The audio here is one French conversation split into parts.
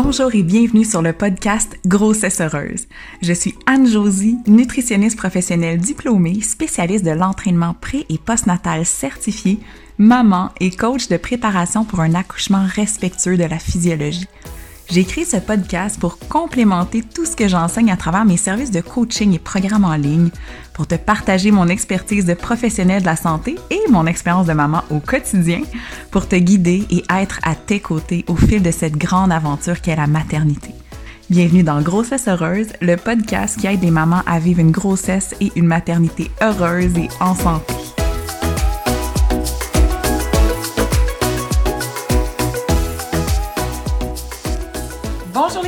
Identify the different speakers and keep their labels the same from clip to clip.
Speaker 1: Bonjour et bienvenue sur le podcast Grossesse heureuse. Je suis Anne-Josie, nutritionniste professionnelle diplômée, spécialiste de l'entraînement pré- et postnatal certifié, maman et coach de préparation pour un accouchement respectueux de la physiologie. J'ai ce podcast pour complémenter tout ce que j'enseigne à travers mes services de coaching et programmes en ligne, pour te partager mon expertise de professionnel de la santé et mon expérience de maman au quotidien, pour te guider et être à tes côtés au fil de cette grande aventure qu'est la maternité. Bienvenue dans Grossesse heureuse, le podcast qui aide les mamans à vivre une grossesse et une maternité heureuse et en santé.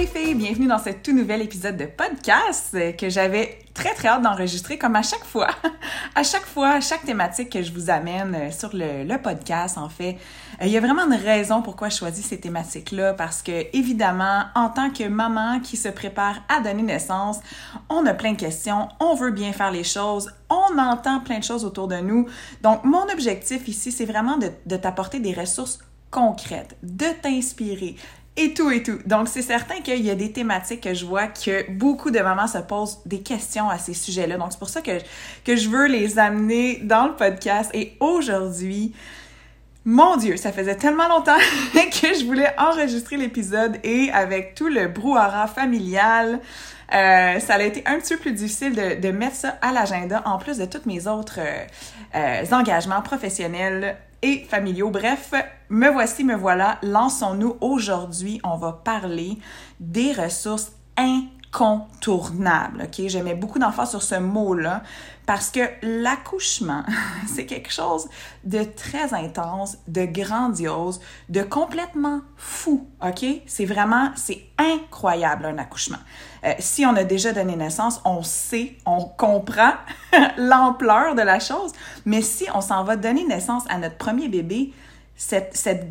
Speaker 1: Les filles, bienvenue dans ce tout nouvel épisode de podcast que j'avais très très hâte d'enregistrer comme à chaque fois. à chaque fois, à chaque thématique que je vous amène sur le, podcast, en fait, il y a vraiment une raison pourquoi je choisis ces thématiques-là parce que évidemment, en tant que maman qui se prépare à donner naissance, on a plein de questions, on veut bien faire les choses, on entend plein de choses autour de nous. Donc, mon objectif ici, c'est vraiment de t'apporter des ressources concrètes, de t'inspirer, et tout et tout. Donc, c'est certain qu'il y a des thématiques que je vois que beaucoup de mamans se posent des questions à ces sujets-là. Donc, c'est pour ça que, je veux les amener dans le podcast. Et aujourd'hui, mon Dieu, ça faisait tellement longtemps que je voulais enregistrer l'épisode et avec tout le brouhaha familial, euh, ça a été un petit peu plus difficile de, de mettre ça à l'agenda en plus de tous mes autres euh, euh, engagements professionnels et familiaux. Bref, me voici, me voilà. Lançons-nous. Aujourd'hui, on va parler des ressources incontournables. OK? Je beaucoup d'emphase sur ce mot-là parce que l'accouchement, c'est quelque chose de très intense, de grandiose, de complètement fou. OK? C'est vraiment, c'est incroyable un accouchement. Euh, si on a déjà donné naissance, on sait, on comprend l'ampleur de la chose, mais si on s'en va donner naissance à notre premier bébé, cette, cette,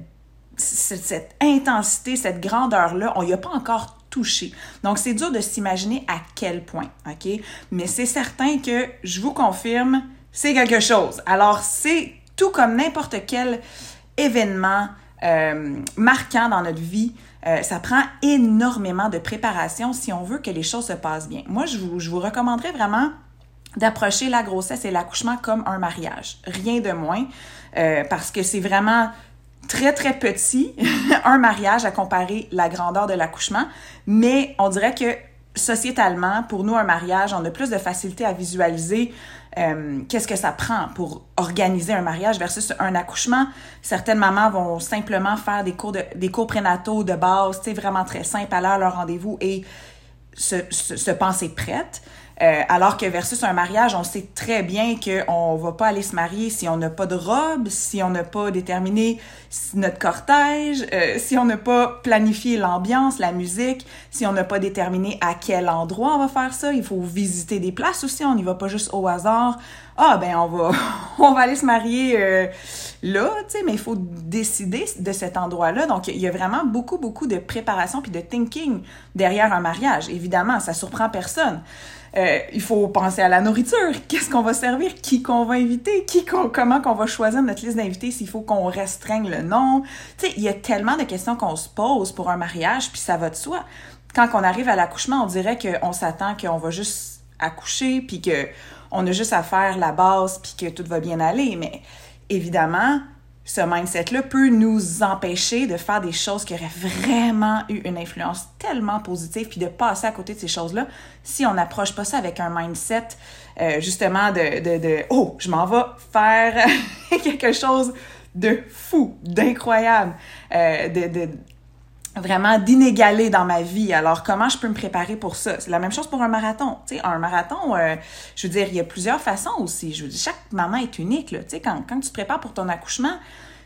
Speaker 1: cette intensité, cette grandeur-là, on n'y a pas encore touché. Donc, c'est dur de s'imaginer à quel point, OK? Mais c'est certain que, je vous confirme, c'est quelque chose. Alors, c'est tout comme n'importe quel événement euh, marquant dans notre vie, euh, ça prend énormément de préparation si on veut que les choses se passent bien. Moi, je vous, je recommanderais vraiment d'approcher la grossesse et l'accouchement comme un mariage, rien de moins, euh, parce que c'est vraiment très très petit un mariage à comparer la grandeur de l'accouchement, mais on dirait que sociétalement, pour nous, un mariage, on a plus de facilité à visualiser euh, qu'est-ce que ça prend pour organiser un mariage versus un accouchement. Certaines mamans vont simplement faire des cours, de, des cours prénataux de base, sais, vraiment très simples, aller à leur rendez-vous et se, se, se penser prête. Euh, alors que versus un mariage, on sait très bien qu'on va pas aller se marier si on n'a pas de robe, si on n'a pas déterminé notre cortège, euh, si on n'a pas planifié l'ambiance, la musique, si on n'a pas déterminé à quel endroit on va faire ça. Il faut visiter des places aussi, on n'y va pas juste au hasard. Ah ben on va on va aller se marier euh, là, tu sais, mais il faut décider de cet endroit-là. Donc il y a vraiment beaucoup beaucoup de préparation puis de thinking derrière un mariage. Évidemment, ça surprend personne. Euh, il faut penser à la nourriture. Qu'est-ce qu'on va servir? Qui qu'on va inviter? Qui qu'on, comment qu'on va choisir notre liste d'invités? S'il faut qu'on restreigne le nom? Tu sais, il y a tellement de questions qu'on se pose pour un mariage, puis ça va de soi. Quand on arrive à l'accouchement, on dirait qu'on s'attend qu'on va juste accoucher, puis que on a juste à faire la base, puis que tout va bien aller. Mais évidemment, ce mindset-là peut nous empêcher de faire des choses qui auraient vraiment eu une influence tellement positive, puis de passer à côté de ces choses-là si on n'approche pas ça avec un mindset euh, justement de, de, de oh, je m'en vais faire quelque chose de fou, d'incroyable, euh, de, de vraiment d'inégalé dans ma vie. Alors, comment je peux me préparer pour ça? C'est la même chose pour un marathon. Un marathon, euh, je veux dire, il y a plusieurs façons aussi. Je veux dire, chaque maman est unique, quand, tu te prépares pour ton accouchement,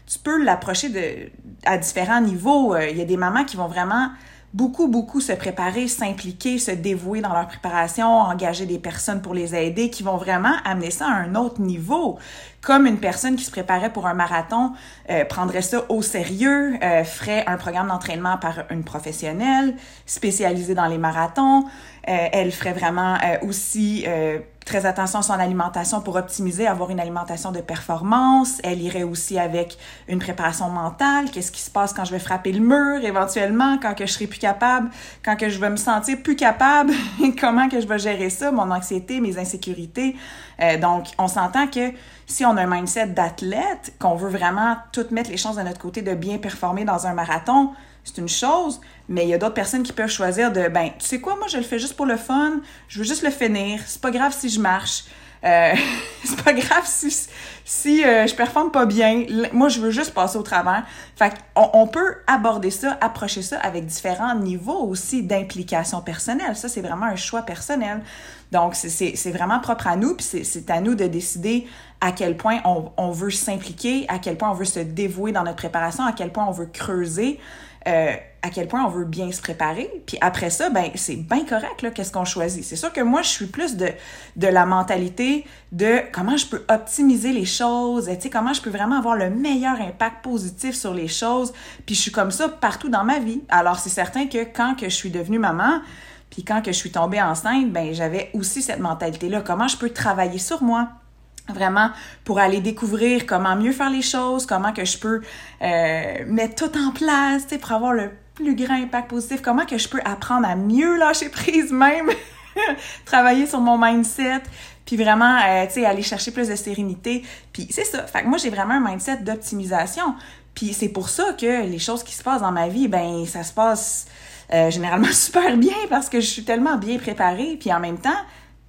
Speaker 1: tu peux l'approcher à différents niveaux. Il y a des mamans qui vont vraiment beaucoup, beaucoup se préparer, s'impliquer, se dévouer dans leur préparation, engager des personnes pour les aider, qui vont vraiment amener ça à un autre niveau. Comme une personne qui se préparait pour un marathon euh, prendrait ça au sérieux, euh, ferait un programme d'entraînement par une professionnelle spécialisée dans les marathons, elle ferait vraiment aussi très attention à son alimentation pour optimiser, avoir une alimentation de performance. Elle irait aussi avec une préparation mentale. Qu'est-ce qui se passe quand je vais frapper le mur éventuellement, quand que je serai plus capable, quand que je vais me sentir plus capable, comment que je vais gérer ça, mon anxiété, mes insécurités. Euh, donc, on s'entend que si on a un mindset d'athlète, qu'on veut vraiment tout mettre les chances de notre côté de bien performer dans un marathon, c'est une chose, mais il y a d'autres personnes qui peuvent choisir de, ben, tu sais quoi, moi, je le fais juste pour le fun, je veux juste le finir, c'est pas grave si je marche, euh, c'est pas grave si, si euh, je performe pas bien, moi, je veux juste passer au travers. Fait on, on peut aborder ça, approcher ça avec différents niveaux aussi d'implication personnelle. Ça, c'est vraiment un choix personnel. Donc, c'est vraiment propre à nous, puis c'est à nous de décider à quel point on, on veut s'impliquer, à quel point on veut se dévouer dans notre préparation, à quel point on veut creuser. Euh, à quel point on veut bien se préparer. Puis après ça, ben c'est bien correct qu'est-ce qu'on choisit. C'est sûr que moi je suis plus de de la mentalité de comment je peux optimiser les choses, tu sais comment je peux vraiment avoir le meilleur impact positif sur les choses. Puis je suis comme ça partout dans ma vie. Alors c'est certain que quand que je suis devenue maman, puis quand que je suis tombée enceinte, ben j'avais aussi cette mentalité là, comment je peux travailler sur moi? Vraiment pour aller découvrir comment mieux faire les choses, comment que je peux euh, mettre tout en place, tu pour avoir le plus grand impact positif, comment que je peux apprendre à mieux lâcher prise même, travailler sur mon mindset, puis vraiment, euh, tu sais, aller chercher plus de sérénité. Puis c'est ça. Fait que moi, j'ai vraiment un mindset d'optimisation. Puis c'est pour ça que les choses qui se passent dans ma vie, ben ça se passe euh, généralement super bien parce que je suis tellement bien préparée. Puis en même temps,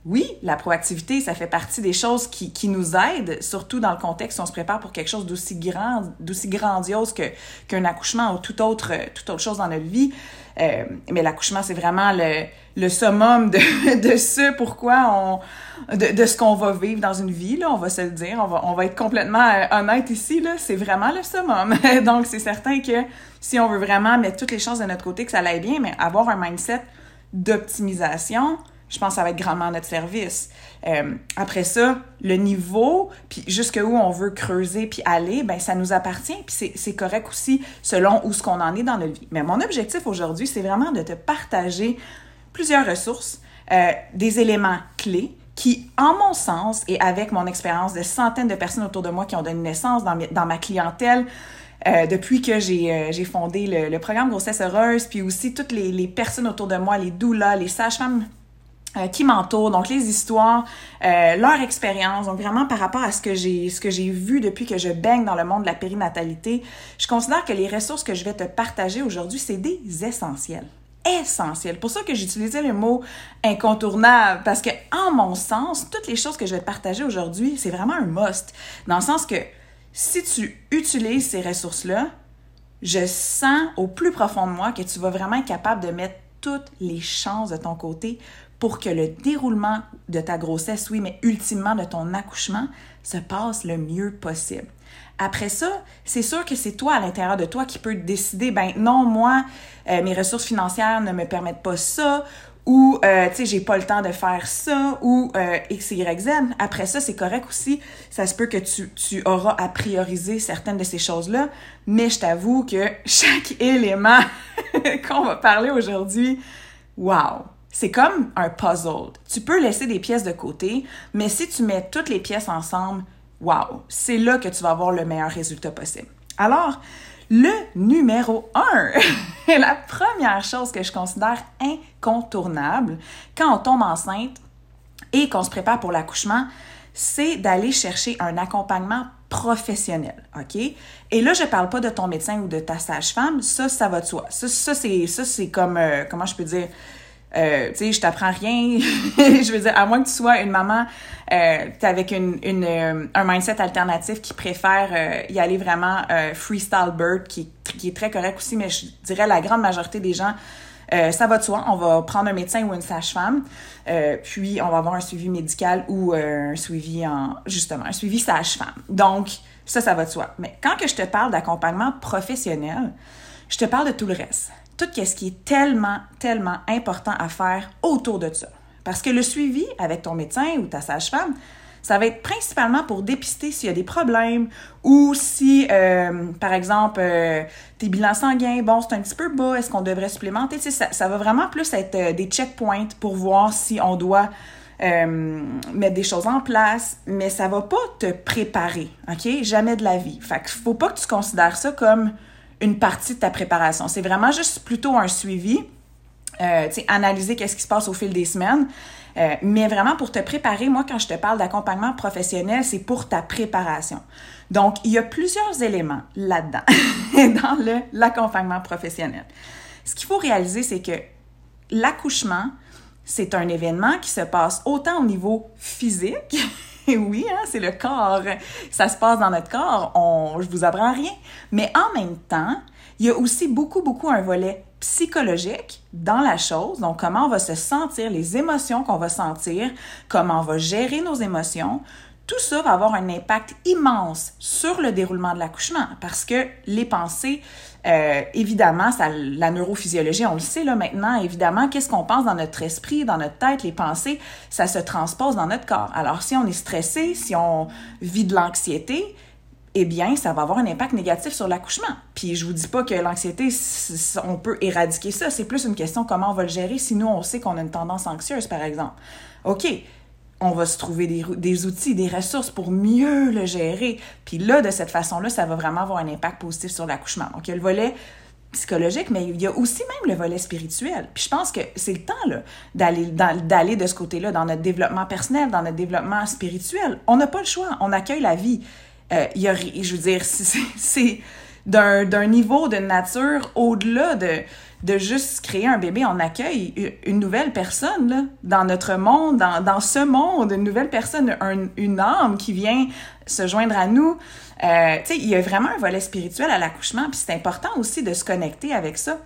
Speaker 1: oui, la proactivité, ça fait partie des choses qui, qui nous aident, surtout dans le contexte où on se prépare pour quelque chose d'aussi grand, d'aussi grandiose que qu'un accouchement ou toute autre, toute autre chose dans notre vie. Euh, mais l'accouchement, c'est vraiment le, le summum de, de ce pourquoi on, de, de ce qu'on va vivre dans une vie, là, on va se le dire, on va, on va être complètement euh, honnête ici, là, c'est vraiment le summum. Donc, c'est certain que si on veut vraiment mettre toutes les chances de notre côté, que ça aille bien, mais avoir un mindset d'optimisation, je pense que ça va être grandement notre service. Euh, après ça, le niveau, puis jusqu'où on veut creuser puis aller, ben ça nous appartient, puis c'est correct aussi selon où ce qu'on en est dans notre vie. Mais mon objectif aujourd'hui, c'est vraiment de te partager plusieurs ressources, euh, des éléments clés qui, en mon sens, et avec mon expérience de centaines de personnes autour de moi qui ont donné naissance dans, dans ma clientèle, euh, depuis que j'ai fondé le, le, programme Grossesse Heureuse, puis aussi toutes les, les personnes autour de moi, les doulas, les sages-femmes euh, qui m'entourent, donc les histoires, euh, leur expérience, donc vraiment par rapport à ce que j'ai ce que j'ai vu depuis que je baigne dans le monde de la périnatalité, je considère que les ressources que je vais te partager aujourd'hui, c'est des essentiels. Essentiels. Pour ça que j'utilisais le mot incontournable, parce que en mon sens, toutes les choses que je vais te partager aujourd'hui, c'est vraiment un must. Dans le sens que si tu utilises ces ressources-là, je sens au plus profond de moi que tu vas vraiment être capable de mettre toutes les chances de ton côté pour que le déroulement de ta grossesse, oui, mais ultimement de ton accouchement, se passe le mieux possible. Après ça, c'est sûr que c'est toi à l'intérieur de toi qui peux décider, ben non, moi, euh, mes ressources financières ne me permettent pas ça, ou, euh, tu sais, j'ai pas le temps de faire ça, ou euh, X, Y, Z. Après ça, c'est correct aussi. Ça se peut que tu, tu auras à prioriser certaines de ces choses-là, mais je t'avoue que chaque élément qu'on va parler aujourd'hui, wow! C'est comme un puzzle. Tu peux laisser des pièces de côté, mais si tu mets toutes les pièces ensemble, wow, c'est là que tu vas avoir le meilleur résultat possible. Alors, le numéro un, la première chose que je considère incontournable quand on tombe enceinte et qu'on se prépare pour l'accouchement, c'est d'aller chercher un accompagnement professionnel, OK? Et là, je parle pas de ton médecin ou de ta sage-femme, ça, ça va de soi. Ça, ça c'est, ça, c'est comme, euh, comment je peux dire, euh, tu sais, je t'apprends rien. je veux dire, à moins que tu sois une maman euh, avec une, une, euh, un mindset alternatif qui préfère euh, y aller vraiment freestyle bird, qui, qui est très correct aussi, mais je dirais la grande majorité des gens, ça va de soi. On va prendre un médecin ou une sage-femme, puis on va avoir un suivi médical ou un suivi en, justement, un suivi sage-femme. Donc, ça, ça va de soi. Mais quand que je te parle d'accompagnement professionnel, je te parle de tout le reste tout ce qui est tellement, tellement important à faire autour de ça. Parce que le suivi avec ton médecin ou ta sage-femme, ça va être principalement pour dépister s'il y a des problèmes ou si, euh, par exemple, euh, tes bilans sanguins, bon, c'est un petit peu bas, est-ce qu'on devrait supplémenter? Ça, va vraiment plus être euh, des checkpoints pour voir si on doit mettre des choses en place, mais ça va pas te préparer, OK? Jamais de la vie. Fait qu'il faut pas que tu considères ça comme une partie de ta préparation. C'est vraiment juste plutôt un suivi, euh, analyser qu'est-ce qui se passe au fil des semaines. Euh, mais vraiment pour te préparer, moi quand je te parle d'accompagnement professionnel, c'est pour ta préparation. Donc, il y a plusieurs éléments là-dedans, dans le, l'accompagnement professionnel. Ce qu'il faut réaliser, c'est que l'accouchement, c'est un événement qui se passe autant au niveau physique, oui, hein, c'est le corps, ça se passe dans notre corps, on, je vous apprends rien, mais en même temps, il y a aussi beaucoup, beaucoup un volet psychologique dans la chose, donc comment on va se sentir, les émotions qu'on va sentir, comment on va gérer nos émotions. Tout ça va avoir un impact immense sur le déroulement de l'accouchement parce que les pensées, euh, évidemment, ça, la neurophysiologie, on le sait là maintenant, évidemment, qu'est-ce qu'on pense dans notre esprit, dans notre tête, les pensées, ça se transpose dans notre corps. Alors si on est stressé, si on vit de l'anxiété, eh bien, ça va avoir un impact négatif sur l'accouchement. Puis je vous dis pas que l'anxiété, on peut éradiquer ça. C'est plus une question comment on va le gérer si nous, on sait qu'on a une tendance anxieuse, par exemple. OK, on va se trouver des, des, outils, des ressources pour mieux le gérer. Puis là, de cette façon-là, ça va vraiment avoir un impact positif sur l'accouchement. Donc, il y a le volet psychologique, mais il y a aussi même le volet spirituel. Puis je pense que c'est le temps d'aller, de ce côté-là, dans notre développement personnel, dans notre développement spirituel. On n'a pas le choix, on accueille la vie. Euh, y a, je veux dire, c'est d'un niveau de nature au-delà de, de juste créer un bébé. On accueille une nouvelle personne là, dans notre monde, dans, dans ce monde, une nouvelle personne, une âme qui vient se joindre à nous. Euh, tu sais, il y a vraiment un volet spirituel à l'accouchement, puis c'est important aussi de se connecter avec ça.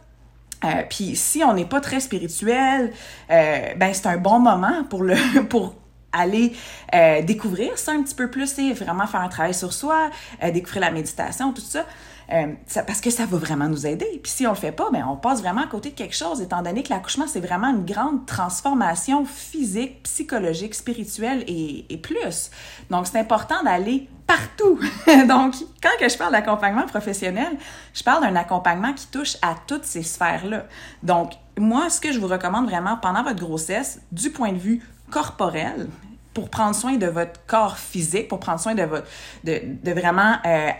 Speaker 1: Euh, puis si on n'est pas très spirituel, euh, ben c'est un bon moment pour le pour aller euh, découvrir ça un petit peu plus, et vraiment faire un travail sur soi, euh, découvrir la méditation, tout ça, euh, parce que ça va vraiment nous aider. Puis si on le fait pas, ben on passe vraiment à côté de quelque chose, étant donné que l'accouchement c'est vraiment une grande transformation physique, psychologique, spirituelle et, et plus. Donc c'est important d'aller partout. Donc quand que je parle d'accompagnement professionnel, je parle d'un accompagnement qui touche à toutes ces sphères-là. Donc moi, ce que je vous recommande vraiment pendant votre grossesse, du point de vue corporel pour prendre soin de votre corps physique, pour prendre soin de votre, de, vraiment euh,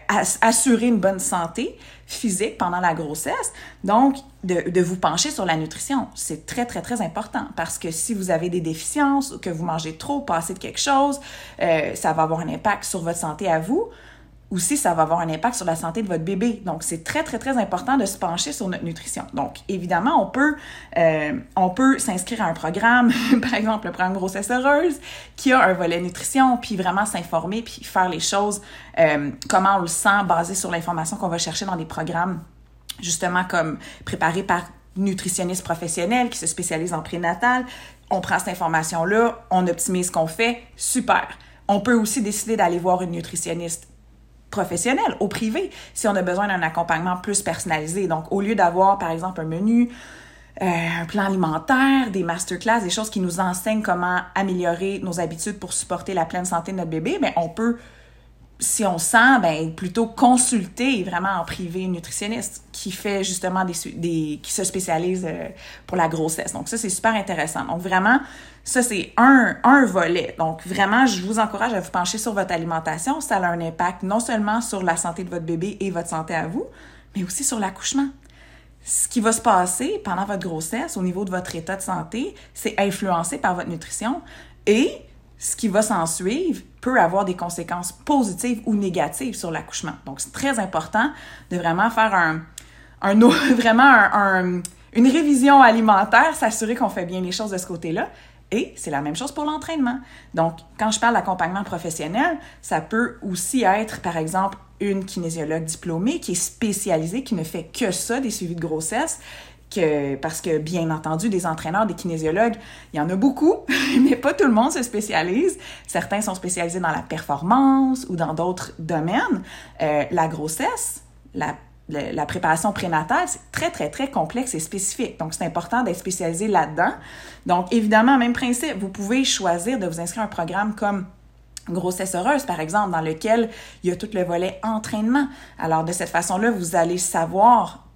Speaker 1: assurer une bonne santé physique pendant la grossesse. Donc, de, de vous pencher sur la nutrition, c'est très, très, très important parce que si vous avez des déficiences ou que vous mangez trop, passez de quelque chose, euh, ça va avoir un impact sur votre santé à vous aussi, ça va avoir un impact sur la santé de votre bébé. Donc, c'est très, très, très important de se pencher sur notre nutrition. Donc, évidemment, on peut, euh, on peut s'inscrire à un programme, par exemple le programme Grossesse Heureuse, qui a un volet nutrition, puis vraiment s'informer, puis faire les choses, euh, comment on le sent, basé sur l'information qu'on va chercher dans des programmes, justement comme préparés par nutritionnistes professionnels qui se spécialisent en prénatal. On prend cette information-là, on optimise ce qu'on fait, super. On peut aussi décider d'aller voir une nutritionniste professionnel, au privé, si on a besoin d'un accompagnement plus personnalisé. Donc, au lieu d'avoir, par exemple, un menu, euh, un plan alimentaire, des masterclass, des choses qui nous enseignent comment améliorer nos habitudes pour supporter la pleine santé de notre bébé, mais on peut si on sent, ben, plutôt consulter vraiment en privé une nutritionniste qui fait justement des, des qui se spécialise euh, pour la grossesse. Donc ça, c'est super intéressant. Donc vraiment, ça, c'est un, un volet. Donc vraiment, je vous encourage à vous pencher sur votre alimentation. Ça a un impact non seulement sur la santé de votre bébé et votre santé à vous, mais aussi sur l'accouchement. Ce qui va se passer pendant votre grossesse au niveau de votre état de santé, c'est influencé par votre nutrition et ce qui va s'en suivre peut avoir des conséquences positives ou négatives sur l'accouchement. Donc, c'est très important de vraiment faire un, un vraiment un, une révision alimentaire, s'assurer qu'on fait bien les choses de ce côté-là. Et c'est la même chose pour l'entraînement. Donc, quand je parle d'accompagnement professionnel, ça peut aussi être, par exemple, une kinésiologue diplômée qui est spécialisée, qui ne fait que ça, des suivis de grossesse, que, parce que bien entendu, des entraîneurs, des kinésiologues, il y en a beaucoup, mais pas tout le monde se spécialise. Certains sont spécialisés dans la performance ou dans d'autres domaines. Euh, la grossesse, la, la préparation prénatale, c'est très, très, très complexe et spécifique. Donc, c'est important d'être spécialisé là-dedans. Donc, évidemment, même principe, vous pouvez choisir de vous inscrire à un programme comme grossesse heureuse, par exemple, dans lequel il y a tout le volet entraînement. Alors, de cette façon-là, vous allez savoir,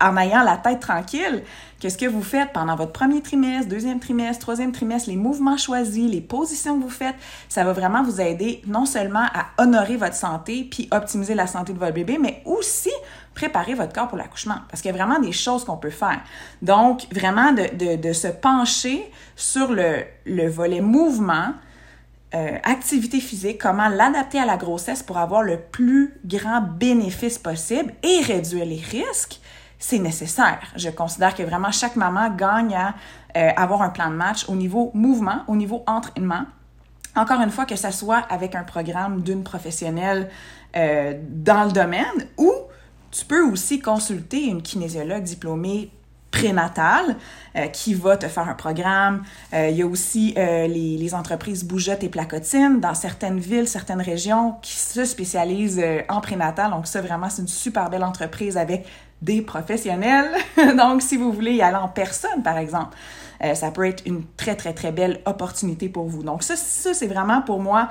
Speaker 1: en ayant la tête tranquille, qu'est-ce que vous faites pendant votre premier trimestre, deuxième trimestre, troisième trimestre, les mouvements choisis, les positions que vous faites, ça va vraiment vous aider non seulement à honorer votre santé puis optimiser la santé de votre bébé, mais aussi préparer votre corps pour l'accouchement. Parce qu'il y a vraiment des choses qu'on peut faire. Donc, vraiment de, se pencher sur le volet mouvement, euh, activité physique, comment l'adapter à la grossesse pour avoir le plus grand bénéfice possible et réduire les risques, c'est nécessaire. Je considère que vraiment chaque maman gagne à euh, avoir un plan de match au niveau mouvement, au niveau entraînement. Encore une fois, que ce soit avec un programme d'une professionnelle euh, dans le domaine ou tu peux aussi consulter une kinésiologue diplômée prénatal euh, qui va te faire un programme. Euh, il y a aussi euh, les, les, entreprises Bougeotte et Placotine dans certaines villes, certaines régions qui se spécialisent en prénatal. Donc ça, vraiment, c'est une super belle entreprise avec des professionnels. Donc, si vous voulez y aller en personne, par exemple, ça peut être une très, très, très belle opportunité pour vous. Donc, ça, ça c'est vraiment pour moi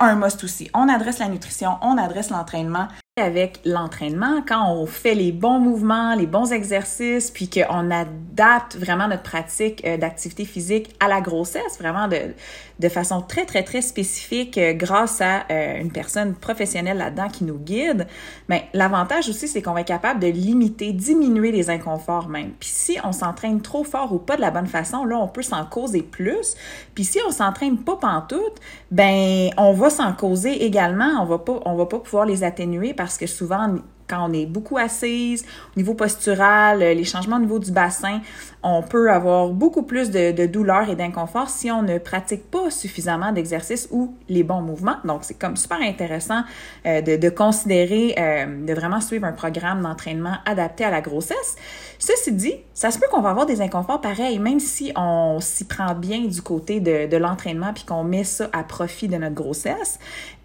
Speaker 1: un must aussi. On adresse la nutrition, on adresse l'entraînement avec l'entraînement, quand on fait les bons mouvements, les bons exercices, puis qu'on adapte vraiment notre pratique euh, d'activité physique à la grossesse, vraiment de, de façon très, très, très spécifique euh, grâce à euh, une personne professionnelle là-dedans qui nous guide, mais l'avantage aussi, c'est qu'on va être capable de limiter, diminuer les inconforts même. Puis si on s'entraîne trop fort ou pas de la bonne façon, là, on peut s'en causer plus. Puis si on s'entraîne pas pantoute, ben on va s'en causer également, on va pas, on va pas pouvoir les atténuer parce que souvent, quand on est beaucoup assise, au niveau postural, les changements au niveau du bassin, on peut avoir beaucoup plus de, de douleur et d'inconfort si on ne pratique pas suffisamment d'exercices ou les bons mouvements. Donc, c'est comme super intéressant euh, de, de, considérer, euh, de vraiment suivre un programme d'entraînement adapté à la grossesse. Ceci dit, ça se peut qu'on va avoir des inconforts pareils, même si on s'y prend bien du côté de, de l'entraînement puis qu'on met ça à profit de notre grossesse.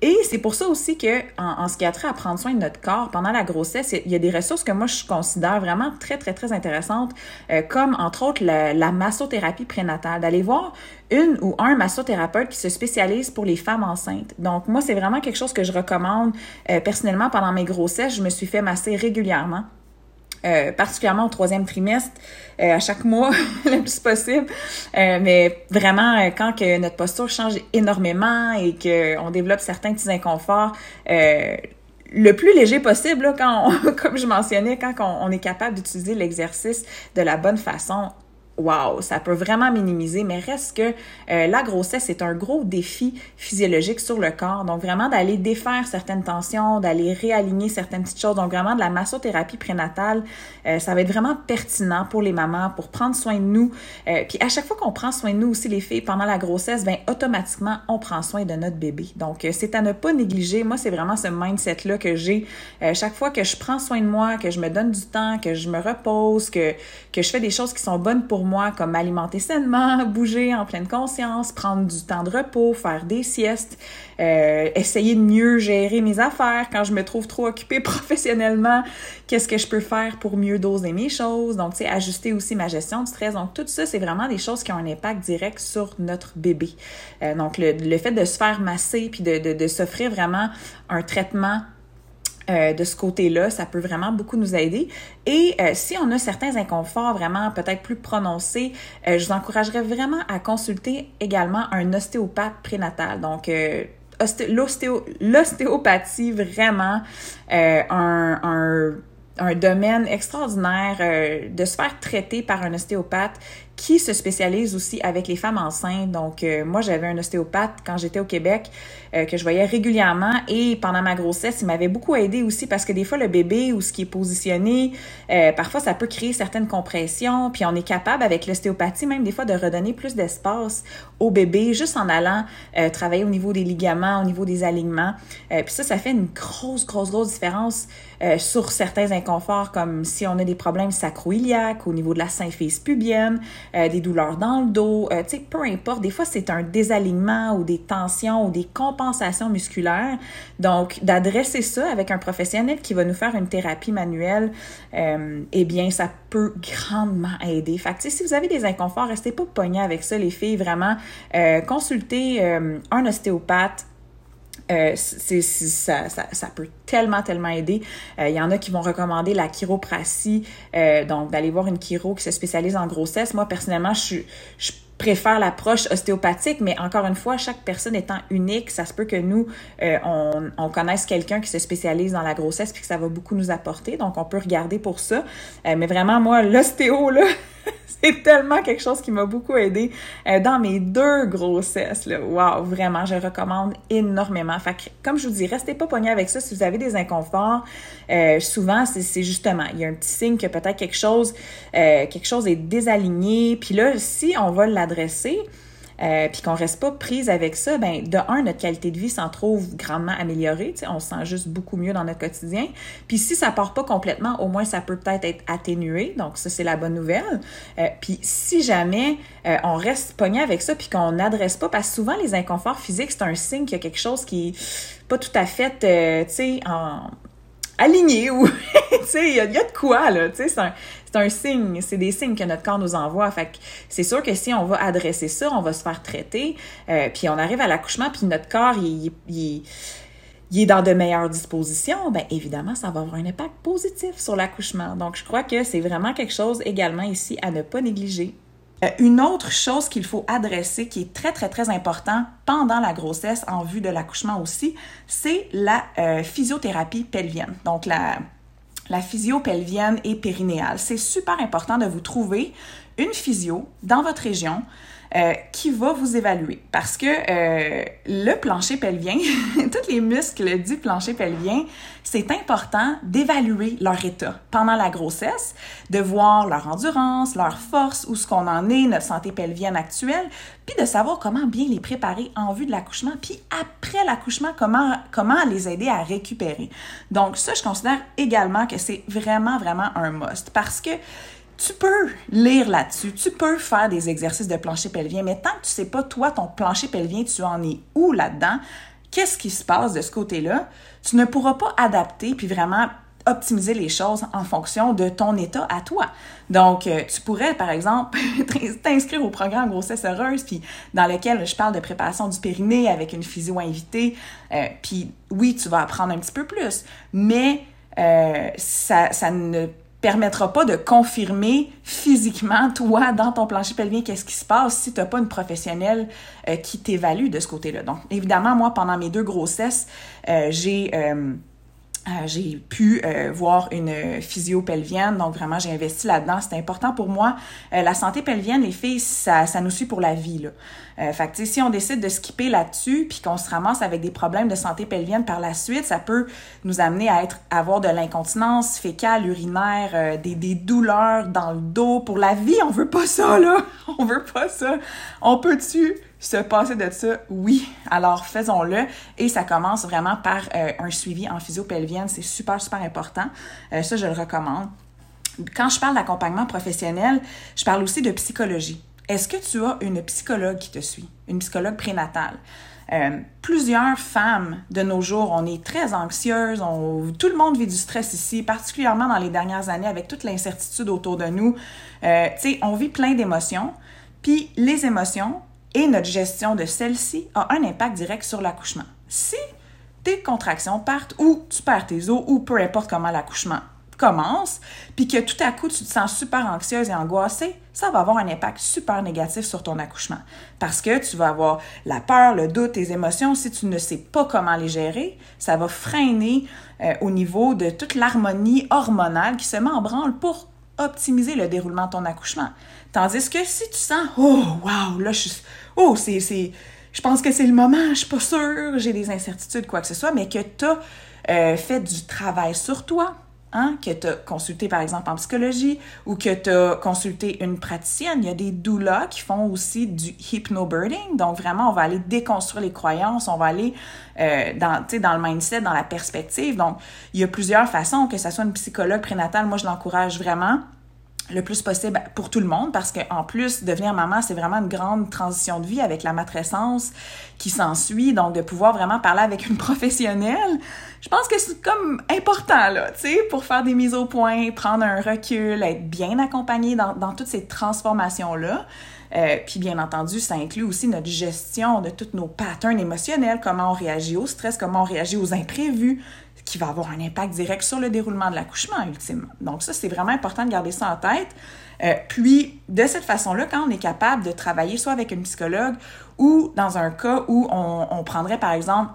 Speaker 1: Et c'est pour ça aussi que, en, en, ce qui a trait à prendre soin de notre corps pendant la grossesse, il y a des ressources que moi je considère vraiment très très très intéressantes, euh, comme entre autres la, massothérapie prénatale, d'aller voir une ou un massothérapeute qui se spécialise pour les femmes enceintes. Donc moi c'est vraiment quelque chose que je recommande euh, personnellement pendant mes grossesses. Je me suis fait masser régulièrement. Euh, particulièrement au troisième trimestre, euh, à chaque mois le plus possible. Euh, mais vraiment, euh, quand que notre posture change énormément et qu'on développe certains petits inconforts, le plus léger possible, là, quand on, comme je mentionnais, quand on, on est capable d'utiliser l'exercice de la bonne façon, wow, ça peut vraiment minimiser, mais reste que euh, la grossesse est un gros défi physiologique sur le corps. Donc vraiment d'aller défaire certaines tensions, d'aller réaligner certaines petites choses. Donc vraiment de la massothérapie prénatale, euh, ça va être vraiment pertinent pour les mamans pour prendre soin de nous. Euh, puis à chaque fois qu'on prend soin de nous aussi les filles pendant la grossesse, ben automatiquement on prend soin de notre bébé. Donc c'est à ne pas négliger. Moi c'est vraiment ce mindset là que j'ai chaque fois que je prends soin de moi, que je me donne du temps, que je me repose, que que je fais des choses qui sont bonnes pour moi, comme m'alimenter sainement, bouger en pleine conscience, prendre du temps de repos, faire des siestes, euh, essayer de mieux gérer mes affaires quand je me trouve trop occupée professionnellement, qu'est-ce que je peux faire pour mieux doser mes choses, donc tu sais, ajuster aussi ma gestion du stress. Donc tout ça, c'est vraiment des choses qui ont un impact direct sur notre bébé. Euh, donc le, fait de se faire masser puis de s'offrir vraiment un traitement euh, de ce côté-là, ça peut vraiment beaucoup nous aider. Et euh, si on a certains inconforts vraiment peut-être plus prononcés, euh, je vous encouragerais vraiment à consulter également un ostéopathe prénatal. Donc, l'ostéopathie, vraiment un, domaine extraordinaire de se faire traiter par un ostéopathe qui se spécialise aussi avec les femmes enceintes. Donc, euh, moi, j'avais un ostéopathe quand j'étais au Québec euh, que je voyais régulièrement et pendant ma grossesse, il m'avait beaucoup aidé aussi parce que des fois, le bébé ou ce qui est positionné, euh, parfois, ça peut créer certaines compressions. Puis, on est capable avec l'ostéopathie même des fois de redonner plus d'espace au bébé juste en allant travailler au niveau des ligaments, au niveau des alignements. puis ça, ça fait une grosse, grosse, grosse différence sur certains inconforts comme si on a des problèmes sacro-iliaques, au niveau de la symphyse pubienne, euh, des douleurs dans le dos, euh, tu sais, peu importe. Des fois, c'est un désalignement ou des tensions ou des compensations musculaires. Donc, d'adresser ça avec un professionnel qui va nous faire une thérapie manuelle, euh, eh bien, ça peut grandement aider. Fait que, si vous avez des inconforts, restez pas pognés avec ça, les filles. Vraiment, euh, consultez un ostéopathe euh, ça, ça, ça, peut tellement, tellement aider. Il euh, y en a qui vont recommander la chiropratie, euh, donc d'aller voir une chiro qui se spécialise en grossesse. Moi, personnellement, je, préfère l'approche ostéopathique, mais encore une fois, chaque personne étant unique, ça se peut que nous, on, on, connaisse quelqu'un qui se spécialise dans la grossesse puis que ça va beaucoup nous apporter. Donc, on peut regarder pour ça. mais vraiment, moi, l'ostéo, là, c'est tellement quelque chose qui m'a beaucoup aidé euh, dans mes deux grossesses. Là. Wow, vraiment, je recommande énormément. Fait comme je vous dis, restez pas pognés avec ça si vous avez des inconforts. Euh, souvent, c'est justement, il y a un petit signe que peut-être quelque chose, euh, quelque chose est désaligné. Puis là, si on va l'adresser, euh, puis qu'on reste pas prise avec ça, ben de un, notre qualité de vie s'en trouve grandement améliorée, on se sent juste beaucoup mieux dans notre quotidien. Puis si ça part pas complètement, au moins ça peut peut-être être atténué, donc ça c'est la bonne nouvelle. Euh, puis si jamais euh, on reste pogné avec ça puis qu'on n'adresse pas, parce que souvent les inconforts physiques c'est un signe qu'il y a quelque chose qui est pas tout à fait, tu sais, en aligné ou tu sais il y, a de quoi là tu sais c'est un signe c'est des signes que notre corps nous envoie fait que c'est sûr que si on va adresser ça on va se faire traiter euh, puis on arrive à l'accouchement puis notre corps il, est dans de meilleures dispositions, ben évidemment, ça va avoir un impact positif sur l'accouchement. Donc, je crois que c'est vraiment quelque chose également ici à ne pas négliger. Euh, une autre chose qu'il faut adresser, qui est très, très, très important pendant la grossesse, en vue de l'accouchement aussi, c'est la euh, physiothérapie pelvienne. Donc, la, la physio pelvienne et périnéale. C'est super important de vous trouver une physio dans votre région euh, qui va vous évaluer. Parce que euh, le plancher pelvien, tous les muscles du plancher pelvien, c'est important d'évaluer leur état pendant la grossesse, de voir leur endurance, leur force, où ce qu'on en est, notre santé pelvienne actuelle, puis de savoir comment bien les préparer en vue de l'accouchement, puis après l'accouchement, comment, comment les aider à récupérer. Donc ça, je considère également que c'est vraiment, vraiment un must. Parce que tu peux lire là-dessus, tu peux faire des exercices de plancher pelvien, mais tant que tu sais pas, toi, ton plancher pelvien, tu en es où là-dedans, qu'est-ce qui se passe de ce côté-là, tu ne pourras pas adapter puis vraiment optimiser les choses en fonction de ton état à toi. Donc, euh, tu pourrais, par exemple, t'inscrire au programme Grossesse heureuse, puis dans lequel je parle de préparation du périnée avec une physio invitée. Euh, puis oui, tu vas apprendre un petit peu plus, mais euh, ça, ça ne permettra pas de confirmer physiquement, toi, dans ton plancher pelvien, qu'est-ce qui se passe si tu n'as pas une professionnelle euh, qui t'évalue de ce côté-là. Donc, évidemment, moi, pendant mes deux grossesses, euh, j'ai... Euh, euh, j'ai pu euh, voir une physio pelvienne, donc vraiment j'ai investi là-dedans. C'est important pour moi. Euh, la santé pelvienne, les filles, ça, ça nous suit pour la vie. Là. fait que si on décide de skipper là-dessus, puis qu'on se ramasse avec des problèmes de santé pelvienne par la suite, ça peut nous amener à être avoir de l'incontinence fécale, urinaire, des, des douleurs dans le dos. Pour la vie, on veut pas ça là. On veut pas ça. On peut-tu se passer de ça, oui. Alors faisons-le et ça commence vraiment par euh, un suivi en physio-pelvienne. C'est super, super important. Euh, ça, je le recommande. Quand je parle d'accompagnement professionnel, je parle aussi de psychologie. Est-ce que tu as une psychologue qui te suit, une psychologue prénatale? Euh, plusieurs femmes de nos jours, on est très anxieuses, on, tout le monde vit du stress ici, particulièrement dans les dernières années avec toute l'incertitude autour de nous. Tu sais, on vit plein d'émotions. Puis les émotions, et notre gestion de celle-ci a un impact direct sur l'accouchement. Si tes contractions partent ou tu perds tes os ou peu importe comment l'accouchement commence, puis que tout à coup tu te sens super anxieuse et angoissée, ça va avoir un impact super négatif sur ton accouchement. Parce que tu vas avoir la peur, le doute, tes émotions. Si tu ne sais pas comment les gérer, ça va freiner euh, au niveau de toute l'harmonie hormonale qui se met en branle pour optimiser le déroulement de ton accouchement. Tandis que si tu sens, oh, wow, là, je suis, oh, c'est, je pense que c'est le moment, je suis pas sûre, j'ai des incertitudes, quoi que ce soit, mais que tu as euh, fait du travail sur toi, hein, que tu as consulté par exemple en psychologie ou que tu as consulté une praticienne. Il y a des doulas qui font aussi du hypnobirding. Donc vraiment, on va aller déconstruire les croyances, on va aller euh, dans, dans le mindset, dans la perspective. Donc, il y a plusieurs façons, que ce soit une psychologue prénatale, moi je l'encourage vraiment le plus possible pour tout le monde parce qu'en plus, devenir maman, c'est vraiment une grande transition de vie avec la matrescence qui s'ensuit. Donc, de pouvoir vraiment parler avec une professionnelle, je pense que c'est comme important, là, tu sais, pour faire des mises au point, prendre un recul, être bien accompagné dans, dans toutes ces transformations-là. Euh, puis bien entendu, ça inclut aussi notre gestion de tous nos patterns émotionnels, comment on réagit au stress, comment on réagit aux imprévus, qui va avoir un impact direct sur le déroulement de l'accouchement, ultimement. Donc ça, c'est vraiment important de garder ça en tête. Euh, puis, de cette façon-là, quand on est capable de travailler soit avec une psychologue ou dans un cas où on, on prendrait, par exemple,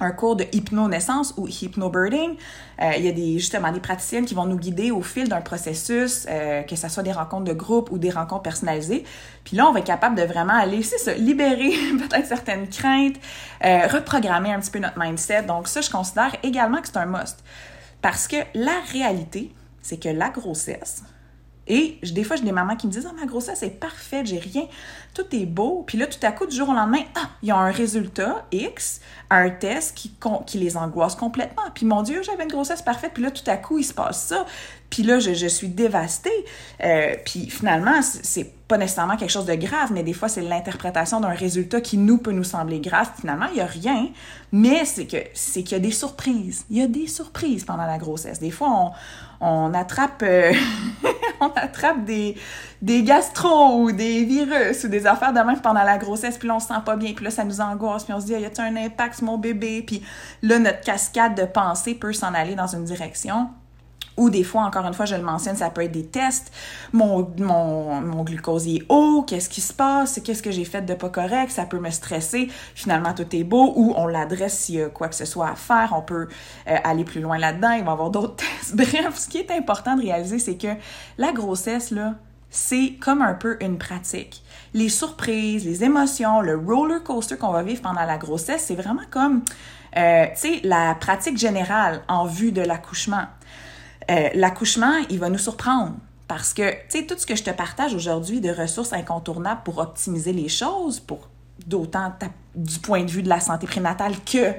Speaker 1: un cours de hypno-naissance ou hypno-birding. Euh, il y a des, justement des praticiennes qui vont nous guider au fil d'un processus, euh, que ce soit des rencontres de groupe ou des rencontres personnalisées. Puis là, on va être capable de vraiment aller, c'est ça, libérer peut-être certaines craintes, euh, reprogrammer un petit peu notre mindset. Donc ça, je considère également que c'est un must. Parce que la réalité, c'est que la grossesse, et des fois, j'ai des mamans qui me disent Ah, ma grossesse est parfaite, j'ai rien, tout est beau. Puis là, tout à coup, du jour au lendemain, ah, il y a un résultat X, un test qui, qui les angoisse complètement. Puis mon Dieu, j'avais une grossesse parfaite, puis là, tout à coup, il se passe ça. Puis là, je, je suis dévastée. Euh, puis finalement, c'est pas nécessairement quelque chose de grave, mais des fois, c'est l'interprétation d'un résultat qui nous peut nous sembler grave. Finalement, il y a rien, mais c'est que c'est qu'il y a des surprises. Il y a des surprises pendant la grossesse. Des fois, on, on attrape euh, on attrape des des gastro ou des virus ou des affaires de même pendant la grossesse puis là on se sent pas bien puis là ça nous angoisse puis on se dit y a-t-il un impact sur mon bébé? Puis là notre cascade de pensée peut s'en aller dans une direction ou des fois, encore une fois, je le mentionne, ça peut être des tests. Mon, mon, mon glucose est haut, qu'est-ce qui se passe? Qu'est-ce que j'ai fait de pas correct? Ça peut me stresser. Finalement, tout est beau. Ou on l'adresse s'il y a quoi que ce soit à faire. On peut euh, aller plus loin là-dedans. Il va y avoir d'autres tests. Bref, ce qui est important de réaliser, c'est que la grossesse, là, c'est comme un peu une pratique. Les surprises, les émotions, le roller coaster qu'on va vivre pendant la grossesse, c'est vraiment comme, euh, tu sais, la pratique générale en vue de l'accouchement. Euh, l'accouchement, il va nous surprendre. Parce que, tu sais, tout ce que je te partage aujourd'hui de ressources incontournables pour optimiser les choses, pour d'autant du point de vue de la santé prénatale que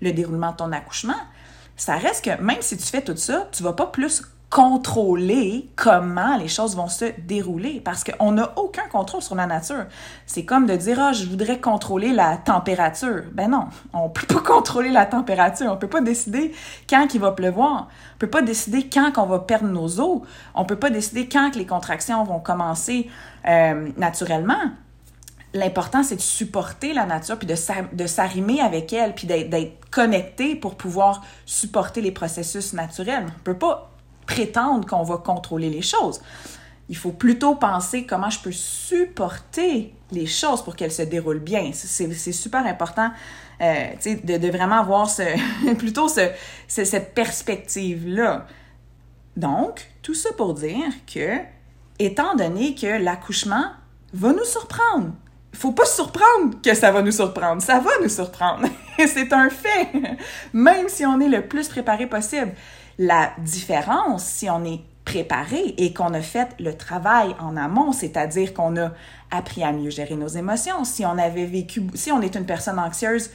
Speaker 1: le déroulement de ton accouchement, ça reste que même si tu fais tout ça, tu vas pas plus contrôler comment les choses vont se dérouler parce qu'on n'a aucun contrôle sur la nature. C'est comme de dire, ah, je voudrais contrôler la température. Ben non, on peut pas contrôler la température. On peut pas décider quand il va pleuvoir. On peut pas décider quand qu'on va perdre nos os. On peut pas décider quand les contractions vont commencer euh, naturellement. L'important, c'est de supporter la nature, puis de s'arrimer avec elle, puis d'être connecté pour pouvoir supporter les processus naturels. On peut pas prétendre qu'on va contrôler les choses. Il faut plutôt penser comment je peux supporter les choses pour qu'elles se déroulent bien. C'est super important euh, de, de, vraiment avoir plutôt ce, cette perspective-là. Donc, tout ça pour dire que, étant donné que l'accouchement va nous surprendre, il faut pas se surprendre que ça va nous surprendre. Ça va nous surprendre. c'est un fait. Même si on est le plus préparé possible. La différence, si on est préparé et qu'on a fait le travail en amont, c'est-à-dire qu'on a appris à mieux gérer nos émotions, si on avait vécu, si on est une personne anxieuse,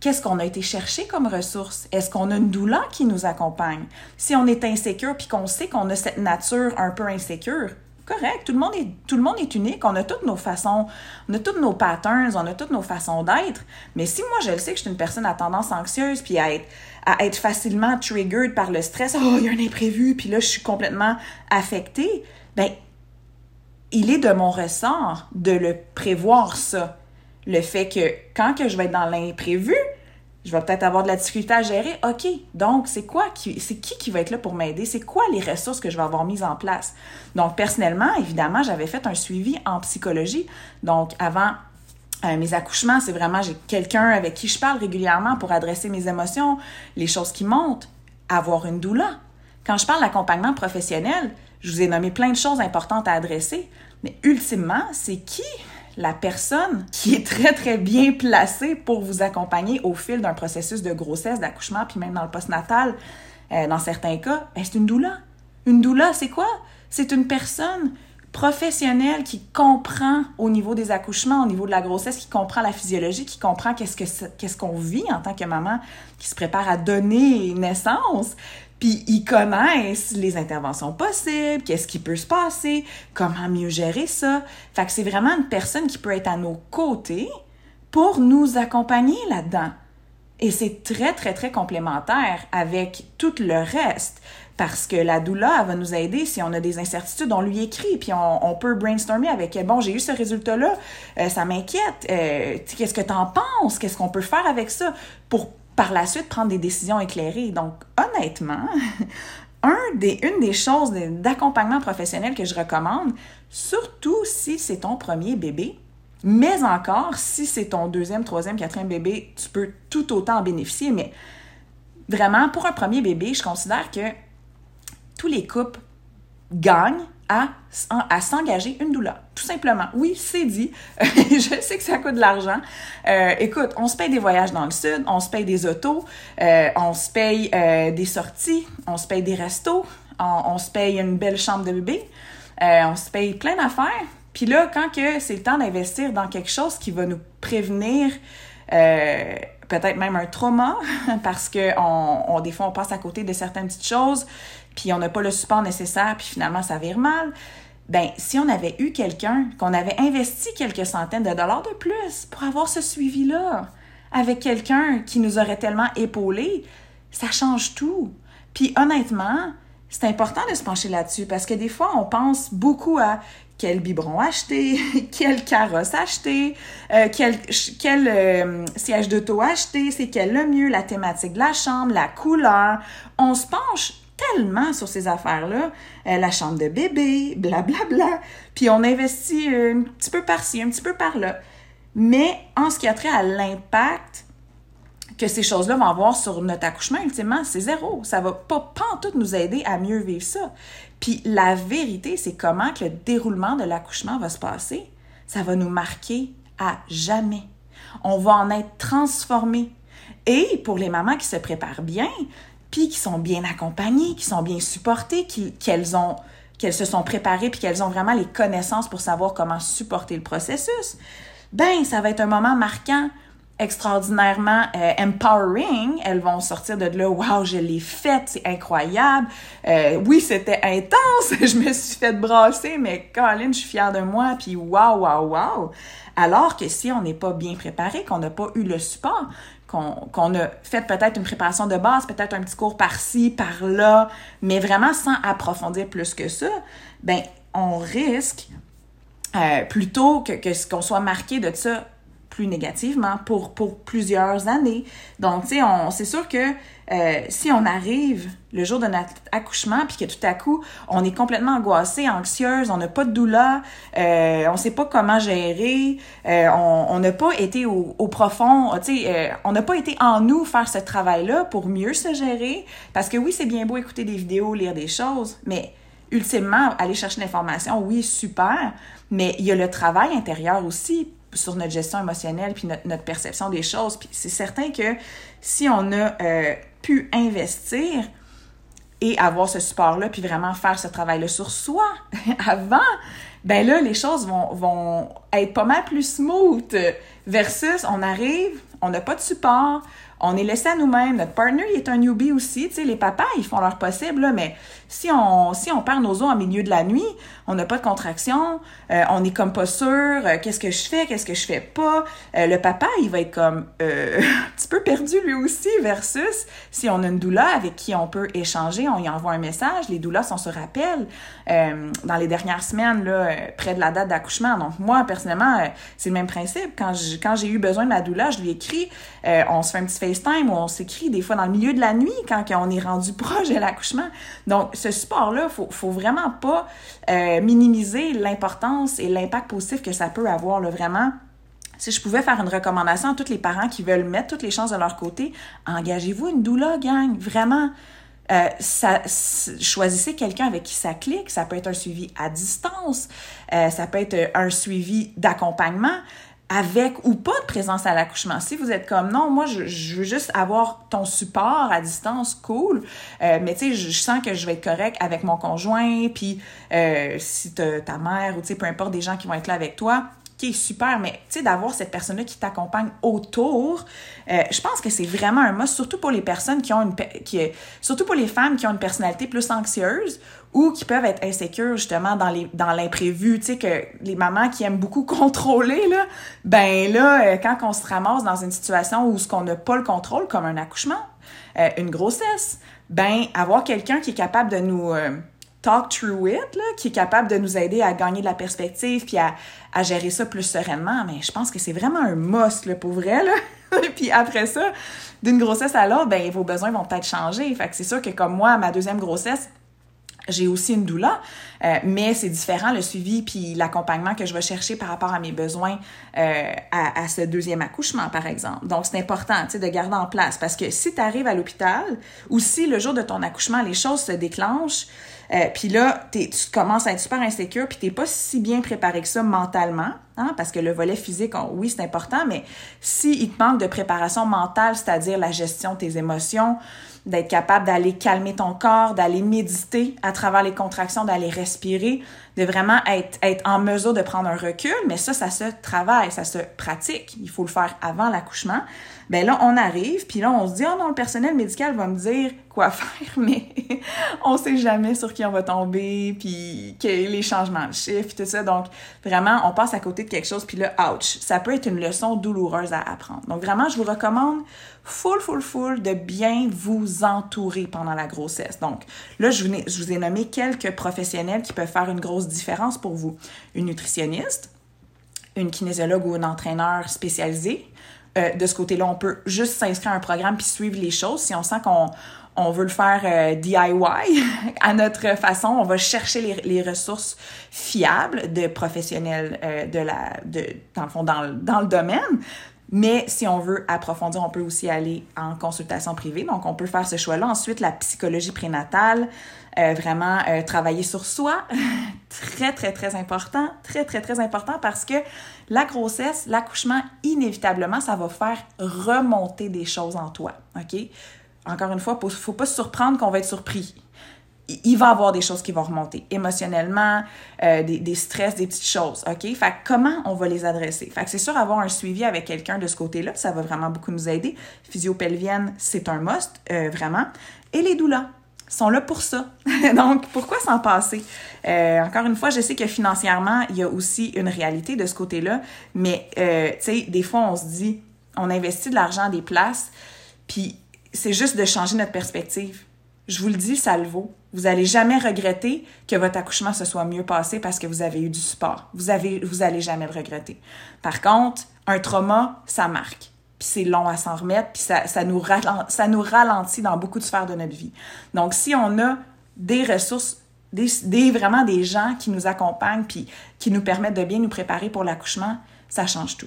Speaker 1: qu'est-ce qu'on a été chercher comme ressource? Est-ce qu'on a une douleur qui nous accompagne? Si on est insécure puis qu'on sait qu'on a cette nature un peu insécure, correct, tout le monde est tout le monde est unique, on a toutes nos façons, on a tous nos patterns, on a toutes nos façons d'être, mais si moi je le sais que je suis une personne à tendance anxieuse puis à être à être facilement triggered par le stress, oh, il y a un imprévu puis là je suis complètement affectée, ben il est de mon ressort de le prévoir ça. Le fait que quand que je vais être dans l'imprévu, je vais peut-être avoir de la difficulté à gérer. OK, donc c'est quoi qui, c'est qui qui va être là pour m'aider? C'est quoi les ressources que je vais avoir mises en place? Donc, personnellement, évidemment, j'avais fait un suivi en psychologie. Donc, avant euh, mes accouchements, c'est vraiment, j'ai quelqu'un avec qui je parle régulièrement pour adresser mes émotions, les choses qui montent, avoir une doula. Quand je parle d'accompagnement professionnel, je vous ai nommé plein de choses importantes à adresser, mais ultimement, c'est qui la personne qui est très, très bien placée pour vous accompagner au fil d'un processus de grossesse, d'accouchement, puis même dans le postnatal, euh, dans certains cas, ben, c'est une doula. Une doula, c'est quoi? C'est une personne professionnelle qui comprend au niveau des accouchements, au niveau de la grossesse, qui comprend la physiologie, qui comprend qu'est-ce que qu'est-ce qu'on vit en tant que maman qui se prépare à donner naissance. Puis ils connaissent les interventions possibles, qu'est-ce qui peut se passer, comment mieux gérer ça. Fait que c'est vraiment une personne qui peut être à nos côtés pour nous accompagner là-dedans. Et c'est très, très, très complémentaire avec tout le reste. Parce que la doula, elle va nous aider si on a des incertitudes, on lui écrit, puis on, peut brainstormer avec bon, j'ai eu ce résultat-là, euh, ça m'inquiète, euh, qu'est-ce que tu en penses, qu'est-ce qu'on peut faire avec ça pour par la suite prendre des décisions éclairées? Donc, honnêtement, une des choses d'accompagnement professionnel que je recommande, surtout si c'est ton premier bébé, mais encore, si c'est ton deuxième, troisième, quatrième bébé, tu peux tout autant en bénéficier. Mais vraiment, pour un premier bébé, je considère que tous les couples gagnent à, à s'engager une doula. Tout simplement. Oui, c'est dit. je sais que ça coûte de l'argent. Euh, écoute, on se paye des voyages dans le sud, on se paye des autos, euh, on se paye euh, des sorties, on se paye des restos, on, se paye une belle chambre de bébé, on se paye plein d'affaires. Puis là, quand que c'est le temps d'investir dans quelque chose qui va nous prévenir peut-être même un trauma, parce que on, des fois, on passe à côté de certaines petites choses, puis on n'a pas le support nécessaire, puis finalement, ça vire mal. Ben, si on avait eu quelqu'un, qu'on avait investi quelques centaines de dollars de plus pour avoir ce suivi-là, avec quelqu'un qui nous aurait tellement épaulé, ça change tout. Puis honnêtement, c'est important de se pencher là-dessus parce que des fois, on pense beaucoup à quel biberon acheter, quel carrosse acheter, euh, quel, quel euh, siège d'auto acheter, c'est quel le mieux, la thématique de la chambre, la couleur. On se penche tellement sur ces affaires-là, euh, la chambre de bébé, blablabla, bla, bla. puis on investit un petit peu par-ci, un petit peu par-là. Mais en ce qui a trait à l'impact que ces choses-là vont avoir sur notre accouchement, ultimement, c'est zéro. Ça va pas, tout nous aider à mieux vivre ça. Puis la vérité, c'est comment que le déroulement de l'accouchement va se passer. Ça va nous marquer à jamais. On va en être transformé. Et pour les mamans qui se préparent bien, puis qui sont bien accompagnées, qui sont bien supportées, qu'elles se sont préparées puis qu'elles ont vraiment les connaissances pour savoir comment supporter le processus, ben ça va être un moment marquant extraordinairement euh, empowering. Elles vont sortir de là, wow, je l'ai faite, c'est incroyable. Euh, oui, c'était intense, je me suis fait brasser, mais Colin, je suis fière de moi, puis wow, wow, wow. Alors que si on n'est pas bien préparé, qu'on n'a pas eu le support, qu'on a fait peut-être une préparation de base, peut-être un petit cours par-ci, par-là, mais vraiment sans approfondir plus que ça, ben on risque euh, plutôt que, que qu'on soit marqué de ça plus négativement pour, pour plusieurs années. Donc, tu sais, c'est sûr que euh, si on arrive le jour de notre accouchement, puis que tout à coup, on est complètement angoissé, anxieuse, on n'a pas de douleur, euh, on sait pas comment gérer, euh, on n'a pas été au, au profond, on n'a pas été en nous faire ce travail-là pour mieux se gérer, parce que oui, c'est bien beau écouter des vidéos, lire des choses, mais ultimement, aller chercher l'information, oui, super, mais il y a le travail intérieur aussi sur notre gestion émotionnelle puis notre, perception des choses. Puis c'est certain que si on a euh, pu investir et avoir ce support-là, puis vraiment faire ce travail-là sur soi avant, ben là, les choses vont, vont être pas mal plus smooth versus on arrive, on n'a pas de support, on est laissé à nous-mêmes. Notre partner, il est un newbie aussi. Tu sais, les papas, ils font leur possible, là, mais si on, si on perd nos os en milieu de la nuit, on n'a pas de contraction, euh, on est comme pas sûr, euh, qu'est-ce que je fais, qu'est-ce que je fais pas. Euh, le papa, il va être comme un petit peu perdu lui aussi, versus si on a une doula avec qui on peut échanger, on y envoie un message, les doulas, on se rappelle dans les dernières semaines, là, près de la date d'accouchement. Donc, moi, personnellement, c'est le même principe. Quand j'ai quand eu besoin de ma doula, je lui écris, on se fait un petit FaceTime où on s'écrit des fois dans le milieu de la nuit quand on est rendu proche de l'accouchement. Donc, ce support-là, faut, faut vraiment pas euh, minimiser l'importance et l'impact positif que ça peut avoir, vraiment. Si je pouvais faire une recommandation à tous les parents qui veulent mettre toutes les chances de leur côté, engagez-vous une doula, gang, vraiment. Euh, ça, choisissez quelqu'un avec qui ça clique. Ça peut être un suivi à distance, euh, ça peut être un suivi d'accompagnement avec ou pas de présence à l'accouchement. Si vous êtes comme non, moi je, veux juste avoir ton support à distance, cool. Euh, mais tu sais, je, sens que je vais être correct avec mon conjoint, puis euh, si ta mère ou tu sais peu importe des gens qui vont être là avec toi, qui est super, mais tu sais, d'avoir cette personne-là qui t'accompagne autour, euh, je pense que c'est vraiment un must, surtout pour les personnes qui ont une, qui, surtout pour les femmes qui ont une personnalité plus anxieuse ou qui peuvent être insécures justement dans les dans l'imprévu, tu sais que les mamans qui aiment beaucoup contrôler là, ben là euh, quand on se ramasse dans une situation où ce qu'on n'a pas le contrôle comme un accouchement, euh, une grossesse, ben avoir quelqu'un qui est capable de nous talk through it, là, qui est capable de nous aider à gagner de la perspective puis à, à gérer ça plus sereinement. Mais je pense que c'est vraiment un must, là, pour vrai, là. puis après ça, d'une grossesse à l'autre, ben vos besoins vont peut-être changer. Fait que c'est sûr que comme moi, ma deuxième grossesse, j'ai aussi une doula, euh, mais c'est différent le suivi puis l'accompagnement que je vais chercher par rapport à mes besoins euh, à, à, ce deuxième accouchement, par exemple. Donc, c'est important, de garder en place parce que si tu arrives à l'hôpital ou si le jour de ton accouchement, les choses se déclenchent, euh, puis là, tu commences à être super insécure, puis t'es pas si bien préparé que ça mentalement, hein, parce que le volet physique, oui, c'est important, mais si te manque de préparation mentale, c'est-à-dire la gestion de tes émotions, d'être capable d'aller calmer ton corps, d'aller méditer à travers les contractions, d'aller respirer, de vraiment être, en mesure de prendre un recul, mais ça, ça se travaille, ça se pratique. Il faut le faire avant l'accouchement. Ben là, on arrive, puis là, on se dit, oh non, le personnel médical va me dire quoi faire, mais on sait jamais sur qui on va tomber, puis les changements de chiffre, tout ça. Donc, vraiment, on passe à côté de quelque chose, puis là, ouch, ça peut être une leçon douloureuse à apprendre. Donc, vraiment, je vous recommande full, full, full de bien vous entourer pendant la grossesse. Donc, là, je vous, ai, nommé quelques professionnels qui peuvent faire une grosse différence pour vous. Une nutritionniste, une kinésiologue ou un entraîneur spécialisé, euh, de ce côté-là, on peut juste s'inscrire à un programme puis suivre les choses. Si on sent qu'on on veut le faire euh, DIY à notre façon, on va chercher les, ressources fiables de professionnels euh, dans le domaine. Mais si on veut approfondir, on peut aussi aller en consultation privée. Donc, on peut faire ce choix-là. Ensuite, la psychologie prénatale, euh, vraiment euh, travailler sur soi, très, très, très important, très, très, très important parce que la grossesse, l'accouchement, inévitablement, ça va faire remonter des choses en toi, OK? Encore une fois, il ne faut pas se surprendre qu'on va être surpris il va avoir des choses qui vont remonter émotionnellement, euh, des, des, stress, des petites choses, OK? Fait comment on va les adresser? Fait que c'est sûr, avoir un suivi avec quelqu'un de ce côté-là, ça va vraiment beaucoup nous aider. Physiopelvienne, c'est un must, euh, vraiment. Et les doulas sont là pour ça. Donc, pourquoi s'en passer? Euh, encore une fois, je sais que financièrement, il y a aussi une réalité de ce côté-là, mais, tu sais, des fois, on se dit, on investit de l'argent des places, puis c'est juste de changer notre perspective je vous le dis, ça le vaut. Vous allez jamais regretter que votre accouchement se soit mieux passé parce que vous avez eu du support. Vous avez, vous jamais le regretter. Par contre, un trauma, ça marque. Puis c'est long à s'en remettre, puis ça, ça, nous ralentit, ça nous ralentit dans beaucoup de sphères de notre vie. Donc, si on a des ressources, des, des vraiment des gens qui nous accompagnent, puis qui nous permettent de bien nous préparer pour l'accouchement, ça change tout.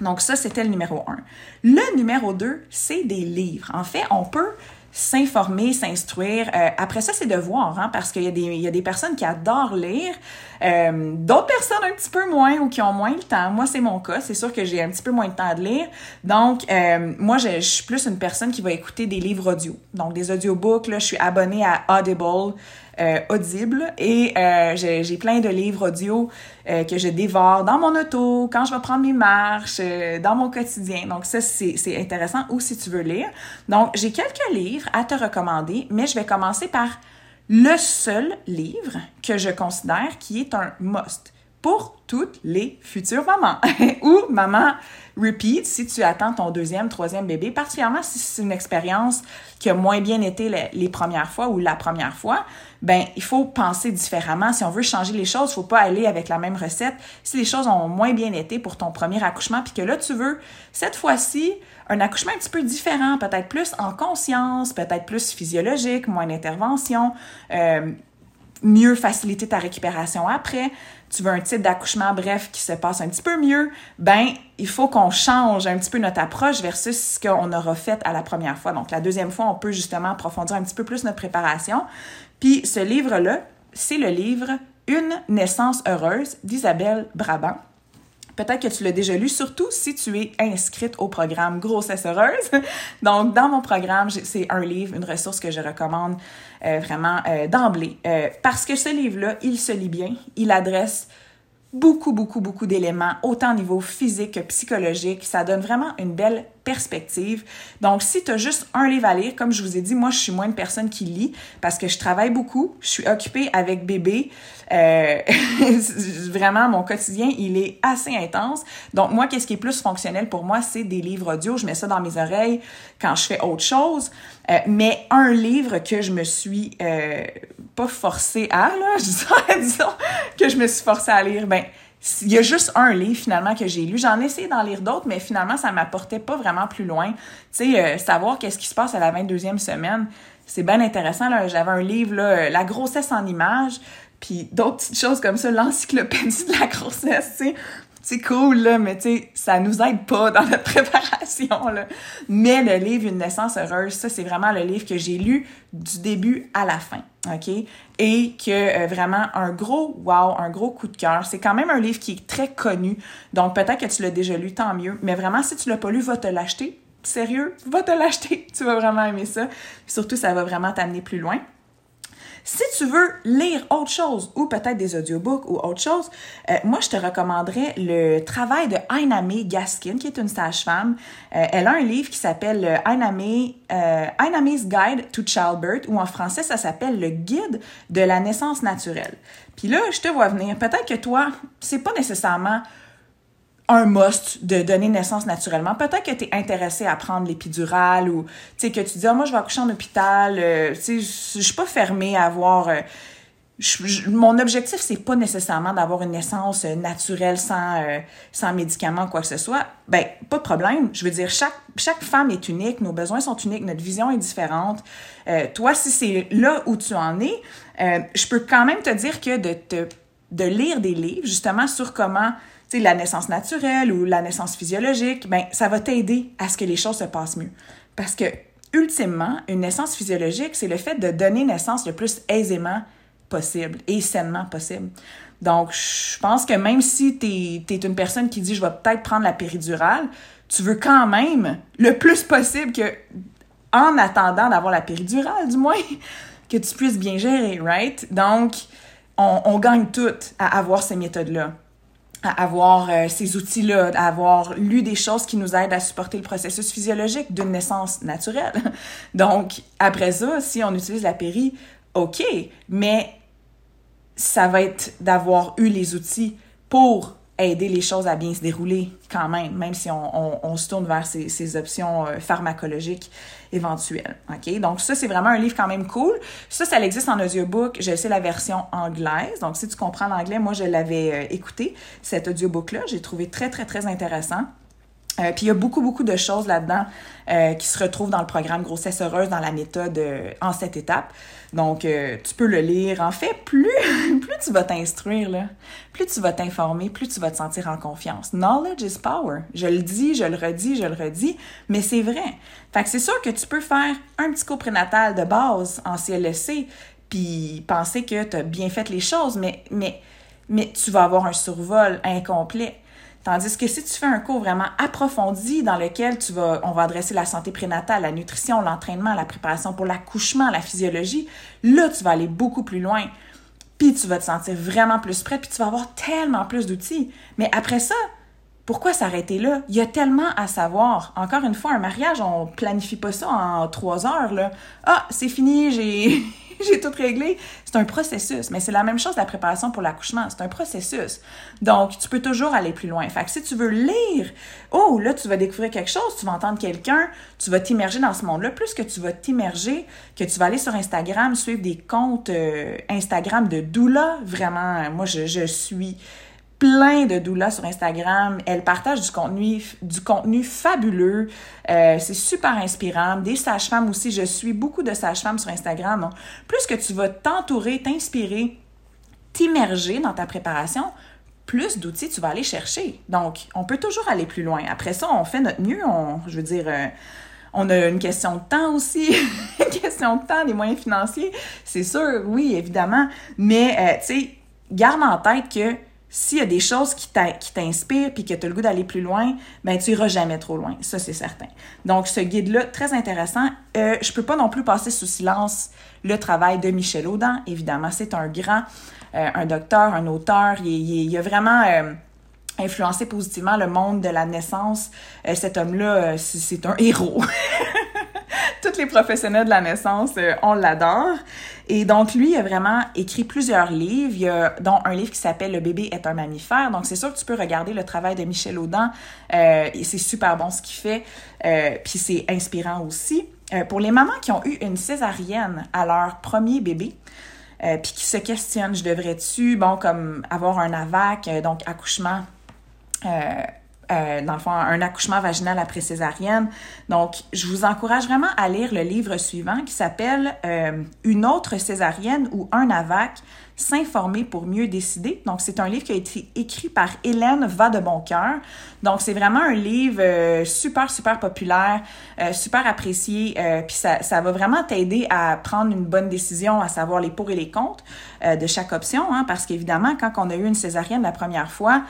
Speaker 1: Donc ça, c'était le numéro un. Le numéro deux, c'est des livres. En fait, on peut s'informer, s'instruire. Euh, après ça, c'est de voir, hein, parce qu'il y, a des, personnes qui adorent lire, euh, d'autres personnes un petit peu moins ou qui ont moins le temps. Moi, c'est mon cas. C'est sûr que j'ai un petit peu moins de temps de lire. Donc, euh, moi, je, suis plus une personne qui va écouter des livres audio. Donc, des audiobooks, là, je suis abonnée à Audible. Euh, audible et euh, j'ai plein de livres audio euh, que je dévore dans mon auto, quand je vais prendre mes marches, dans mon quotidien. Donc ça, c'est intéressant ou si tu veux lire. Donc j'ai quelques livres à te recommander, mais je vais commencer par le seul livre que je considère qui est un must pour toutes les futures mamans ou maman repeat si tu attends ton deuxième, troisième bébé, particulièrement si c'est une expérience qui a moins bien été les, premières fois ou la première fois, ben il faut penser différemment. Si on veut changer les choses, il faut pas aller avec la même recette. Si les choses ont moins bien été pour ton premier accouchement, puis que là tu veux cette fois-ci un accouchement un petit peu différent, peut-être plus en conscience, peut-être plus physiologique, moins d'intervention. Euh, mieux faciliter ta récupération après, tu veux un type d'accouchement, bref, qui se passe un petit peu mieux, ben, il faut qu'on change un petit peu notre approche versus ce qu'on aura fait à la première fois. Donc, la deuxième fois, on peut justement approfondir un petit peu plus notre préparation. Puis, ce livre-là, c'est le livre Une naissance heureuse d'Isabelle Brabant. Peut-être que tu l'as déjà lu, surtout si tu es inscrite au programme Grossesse heureuse. Donc, dans mon programme, c'est un livre, une ressource que je recommande euh, vraiment euh, d'emblée. Euh, parce que ce livre-là, il se lit bien, il adresse beaucoup, beaucoup, beaucoup d'éléments, autant au niveau physique que psychologique. Ça donne vraiment une belle perspective. Donc, si tu juste un livre à lire, comme je vous ai dit, moi, je suis moins une personne qui lit parce que je travaille beaucoup, je suis occupée avec bébé. Euh, vraiment, mon quotidien, il est assez intense. Donc, moi, qu'est-ce qui est plus fonctionnel pour moi, c'est des livres audio. Je mets ça dans mes oreilles quand je fais autre chose. Euh, mais un livre que je me suis euh, pas forcée à, là, disons, que je me suis forcée à lire, ben, il y a juste un livre finalement que j'ai lu. J'en ai essayé d'en lire d'autres, mais finalement, ça m'apportait pas vraiment plus loin. Tu sais, euh, savoir qu'est-ce qui se passe à la 22e semaine, c'est bien intéressant. J'avais un livre, là, euh, La grossesse en images, puis d'autres petites choses comme ça, l'encyclopédie de la grossesse, tu sais c'est cool, là, mais tu sais, ça nous aide pas dans notre préparation, là. Mais le livre Une naissance heureuse, ça, c'est vraiment le livre que j'ai lu du début à la fin, OK? Et que euh, vraiment un gros wow, un gros coup de cœur. C'est quand même un livre qui est très connu, donc peut-être que tu l'as déjà lu, tant mieux. Mais vraiment, si tu l'as pas lu, va te l'acheter. Sérieux, va te l'acheter. Tu vas vraiment aimer ça. Surtout, ça va vraiment t'amener plus loin. Si tu veux lire autre chose ou peut-être des audiobooks ou autre chose, euh, moi, je te recommanderais le travail de Aina Gaskin, qui est une sage-femme. Euh, elle a un livre qui s'appelle Aina euh, Guide to Childbirth, ou en français, ça s'appelle Le Guide de la naissance naturelle. Puis là, je te vois venir. Peut-être que toi, c'est pas nécessairement un must de donner naissance naturellement. Peut-être que tu es intéressé à prendre l'épidurale ou que tu dis ah, moi je vais accoucher en hôpital, euh, je suis pas fermée à avoir euh, mon objectif c'est pas nécessairement d'avoir une naissance euh, naturelle sans sans médicaments quoi que ce soit. Ben pas de problème, je veux dire chaque chaque femme est unique, nos besoins sont uniques, notre vision est différente. toi si c'est là où tu en es, je peux quand même te dire que de te de lire des livres justement sur comment la naissance naturelle ou la naissance physiologique, ben, ça va t'aider à ce que les choses se passent mieux. Parce que, ultimement, une naissance physiologique, c'est le fait de donner naissance le plus aisément possible et sainement possible. Donc, je pense que même si tu es, une personne qui dit je vais peut-être prendre la péridurale, tu veux quand même le plus possible que, en attendant d'avoir la péridurale, du moins, que tu puisses bien gérer, right? Donc, on, on gagne toutes à avoir ces méthodes-là à avoir euh, ces outils-là, à avoir lu des choses qui nous aident à supporter le processus physiologique d'une naissance naturelle. Donc, après ça, si on utilise la péri, OK, mais ça va être d'avoir eu les outils pour aider les choses à bien se dérouler quand même, même si on, se tourne vers ces, options euh, pharmacologiques éventuelles. Donc, ça, c'est vraiment un livre quand même cool. Ça, ça existe en audiobook. Je sais la version anglaise. Donc, si tu comprends l'anglais, moi, je l'avais euh, écouté, cet audiobook-là. J'ai trouvé très, très, très intéressant. Euh, puis il y a beaucoup, beaucoup de choses là-dedans qui se retrouvent dans le programme Grossesse heureuse, dans la méthode en sept étapes. Donc, tu peux le lire. En fait, plus, plus tu vas t'instruire, plus tu vas t'informer, plus tu vas te sentir en confiance. Knowledge is power. Je le dis, je le redis, je le redis, mais c'est vrai. Fait que c'est sûr que tu peux faire un petit cours prénatal de base en CLSC, puis penser que tu as bien fait les choses, mais tu vas avoir un survol incomplet. Tandis que si tu fais un cours vraiment approfondi dans lequel tu vas, on va adresser la santé prénatale, la nutrition, l'entraînement, la préparation pour l'accouchement, la physiologie, là, tu vas aller beaucoup plus loin. Puis tu vas te sentir vraiment plus prêt, puis tu vas avoir tellement plus d'outils. Mais après ça, pourquoi s'arrêter là? Il y a tellement à savoir. Encore une fois, un mariage, on planifie pas ça en trois heures, là. Ah, c'est fini, j'ai, j'ai tout réglé. C'est un processus, mais c'est la même chose la préparation pour l'accouchement. C'est un processus. Donc, tu peux toujours aller plus loin. Fait que si tu veux lire, oh, là, tu vas découvrir quelque chose, tu vas entendre quelqu'un, tu vas t'immerger dans ce monde-là. Plus que tu vas t'immerger, que tu vas aller sur Instagram, suivre des comptes euh, Instagram de doula. Vraiment, moi, je, je suis plein de doulas sur Instagram. Elle partage du contenu, du contenu fabuleux. Euh, c'est super inspirant. Des sages-femmes aussi. Je suis beaucoup de sages-femmes sur Instagram. plus que tu vas t'entourer, t'inspirer, t'immerger dans ta préparation, plus d'outils tu vas aller chercher. Donc, on peut toujours aller plus loin. Après ça, on fait notre mieux. On, je veux dire, euh, on a une question de temps aussi, une question de temps, des moyens financiers, c'est sûr, oui, évidemment. Mais, euh, tu sais, garde en tête que s'il y a des choses qui t'inspirent puis que tu as le goût d'aller plus loin, ben tu iras jamais trop loin, ça c'est certain. Donc ce guide-là, très intéressant. Euh, je peux pas non plus passer sous silence le travail de Michel Audin, évidemment, c'est un grand, euh, un docteur, un auteur, il, il, a vraiment... Euh, influencé positivement le monde de la naissance. Euh, cet homme-là, c'est un héros. Les professionnels de la naissance, on l'adore. Et donc, lui, il a vraiment écrit plusieurs livres, il a, dont un livre qui s'appelle Le bébé est un mammifère. Donc, c'est sûr que tu peux regarder le travail de Michel Audin. Euh, c'est super bon ce qu'il fait. Euh, puis c'est inspirant aussi. Euh, pour les mamans qui ont eu une césarienne à leur premier bébé, euh, puis qui se questionnent, je devrais-tu, bon, comme avoir un AVAC, euh, donc accouchement euh, dans le fond, un accouchement vaginal après césarienne. Donc, je vous encourage vraiment à lire le livre suivant qui s'appelle euh, Une autre césarienne ou un AVAC, s'informer pour mieux décider. Donc, c'est un livre qui a été écrit par Hélène Va de Boncoeur. Donc, c'est vraiment un livre euh, super, super populaire, super apprécié. puis, ça, ça va vraiment t'aider à prendre une bonne décision, à savoir les pour et les contre de chaque option. Hein, parce qu'évidemment, quand on a eu une césarienne la première fois,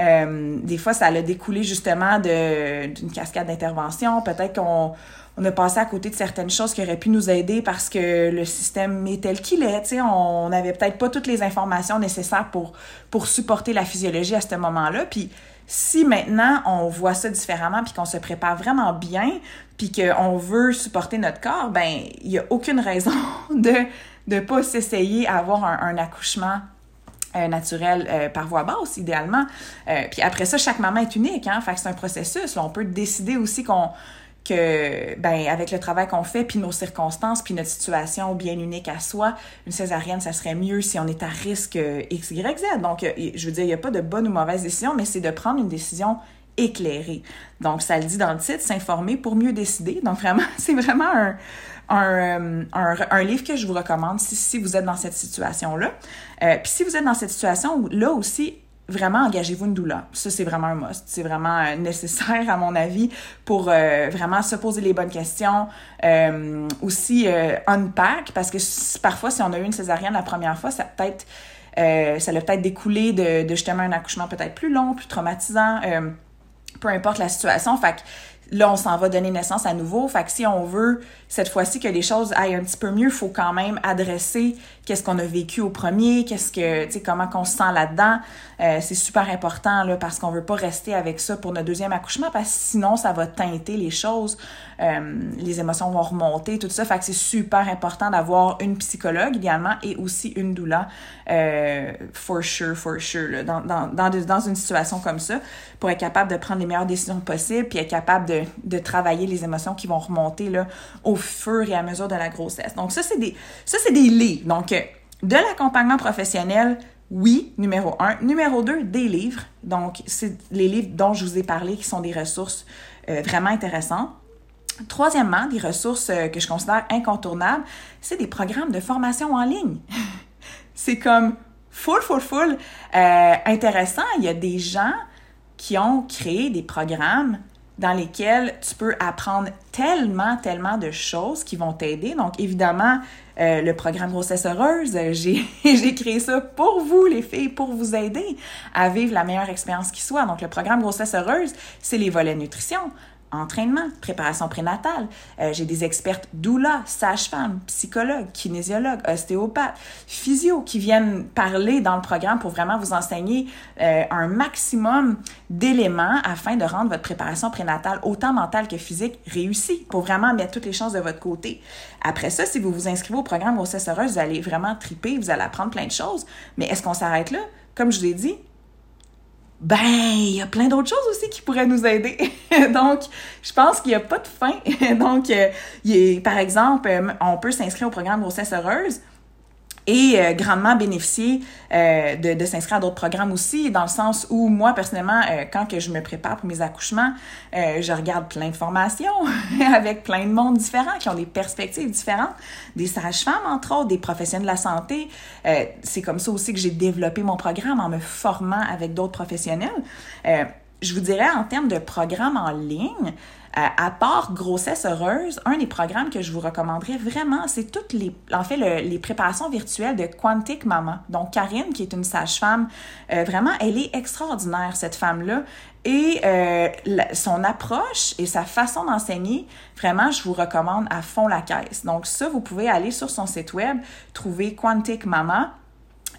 Speaker 1: euh, des fois, ça a découlé justement d'une cascade d'intervention. Peut-être qu'on on a passé à côté de certaines choses qui auraient pu nous aider parce que le système est tel qu'il est. on n'avait peut-être pas toutes les informations nécessaires pour, pour supporter la physiologie à ce moment-là. Puis si maintenant on voit ça différemment puis qu'on se prépare vraiment bien puis qu'on veut supporter notre corps, ben il n'y a aucune raison de ne pas s'essayer à avoir un accouchement euh, naturel euh, par voie basse, idéalement. Euh, puis après ça, chaque maman est unique, hein? Fait que c'est un processus. on peut décider aussi qu'on que, ben, avec le travail qu'on fait, puis nos circonstances, puis notre situation bien unique à soi, une césarienne, ça serait mieux si on est à risque X, Y, Z. Donc, je veux dire, il n'y a pas de bonne ou mauvaise décision, mais c'est de prendre une décision éclairée. Donc, ça le dit dans le titre, s'informer pour mieux décider. Donc, vraiment, c'est vraiment un, un, un, un, livre que je vous recommande si, vous êtes dans cette situation-là. Euh, Puis si vous êtes dans cette situation-là aussi, vraiment engagez-vous une doula. Ça, c'est vraiment un must. C'est vraiment euh, nécessaire, à mon avis, pour euh, vraiment se poser les bonnes questions. Euh, aussi, euh, unpack, parce que parfois, si on a eu une césarienne la première fois, ça peut-être... Ça l'a peut-être découlé de, de, justement un accouchement peut-être plus long, plus traumatisant, peu importe la situation. Fait que là, on s'en va donner naissance à nouveau. Fait que si on veut, cette fois-ci, que les choses aillent un petit peu mieux, faut quand même adresser qu'est-ce qu'on a vécu au premier, qu'est-ce que, tu sais, comment qu'on se sent là-dedans. Euh, c'est super important, là, parce qu'on veut pas rester avec ça pour notre deuxième accouchement, parce que sinon, ça va teinter les choses. Euh, les émotions vont remonter, tout ça. Fait que c'est super important d'avoir une psychologue, idéalement, et aussi une doula, euh, for sure, for sure, là, dans, dans, dans, dans une situation comme ça, pour être capable de prendre les meilleures décisions possibles, puis être capable de, de travailler les émotions qui vont remonter, là, au fur et à mesure de la grossesse. Donc, ça, c'est des, ça, des livres. Donc, euh, de l'accompagnement professionnel, oui, numéro un. Numéro deux, des livres. Donc, c'est les livres dont je vous ai parlé qui sont des ressources euh, vraiment intéressantes. Troisièmement, des ressources euh, que je considère incontournables, c'est des programmes de formation en ligne. c'est comme full, full, full intéressant. Il y a des gens qui ont créé des programmes dans lesquels tu peux apprendre tellement, tellement de choses qui vont t'aider. Donc, évidemment, euh, le programme Grossesse Heureuse, euh, j'ai créé ça pour vous, les filles, pour vous aider à vivre la meilleure expérience qui soit. Donc, le programme Grossesse Heureuse, c'est les volets nutrition, entraînement, préparation prénatale. Euh, j'ai des expertes doula, sage-femme, psychologue, kinésiologue, ostéopathe, physio qui viennent parler dans le programme pour vraiment vous enseigner euh, un maximum d'éléments afin de rendre votre préparation prénatale autant mentale que physique réussie pour vraiment mettre toutes les chances de votre côté. Après ça, si vous vous inscrivez au programme Grossesse Heureuse, vous allez vraiment triper, vous allez apprendre plein de choses. Mais est-ce qu'on s'arrête là? Comme je vous ai dit, ben, il y a plein d'autres choses aussi qui pourraient nous aider. Donc, je pense qu'il n'y a pas de fin. Donc, euh, il par exemple, euh, on peut s'inscrire au programme Grossesse Heureuse et euh, grandement bénéficier euh, de, de s'inscrire à d'autres programmes aussi, dans le sens où moi, personnellement, euh, quand que je me prépare pour mes accouchements, je regarde plein de formations avec plein de mondes différents qui ont des perspectives différentes, des sages-femmes, entre autres, des professionnels de la santé. C'est comme ça aussi que j'ai développé mon programme en me formant avec d'autres professionnels. Je vous dirais, en termes de programmes en ligne, à part grossesse heureuse, un des programmes que je vous recommanderais vraiment, c'est toutes les, en fait, les préparations virtuelles de Quantic Mama. Donc, Karine, qui est une sage-femme, euh, vraiment, elle est extraordinaire, cette femme-là. Et euh, son approche et sa façon d'enseigner, vraiment, je vous recommande à fond la caisse. Donc, ça, vous pouvez aller sur son site web, trouver Quantic Mama.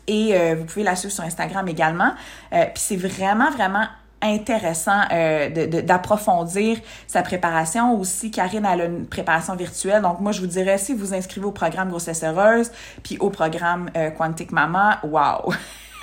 Speaker 1: Et euh, vous pouvez la suivre sur Instagram également. Puis c'est vraiment, vraiment intéressant euh, d'approfondir sa préparation. Aussi, Karine a une préparation virtuelle. Donc, moi, je vous dirais, si vous inscrivez au programme Grossesse Heureuse, puis au programme euh, Quantic Mama, wow!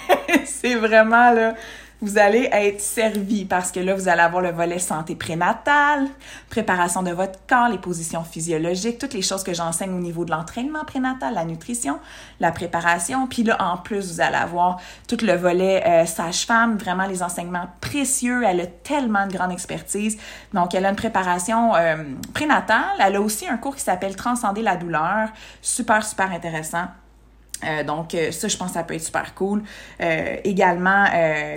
Speaker 1: c'est vraiment, là, vous allez être servi parce que là, vous allez avoir le volet santé prénatale, préparation de votre corps, les positions physiologiques, toutes les choses que j'enseigne au niveau de l'entraînement prénatal, la nutrition, la préparation. Puis là, en plus, vous allez avoir tout le volet euh, sage-femme, vraiment les enseignements précieux. Elle a tellement de grande expertise. Donc, elle a une préparation euh, prénatale. Elle a aussi un cours qui s'appelle Transcender la douleur. Super, super intéressant. Euh, donc, euh, ça, je pense que ça peut être super cool. Euh, également,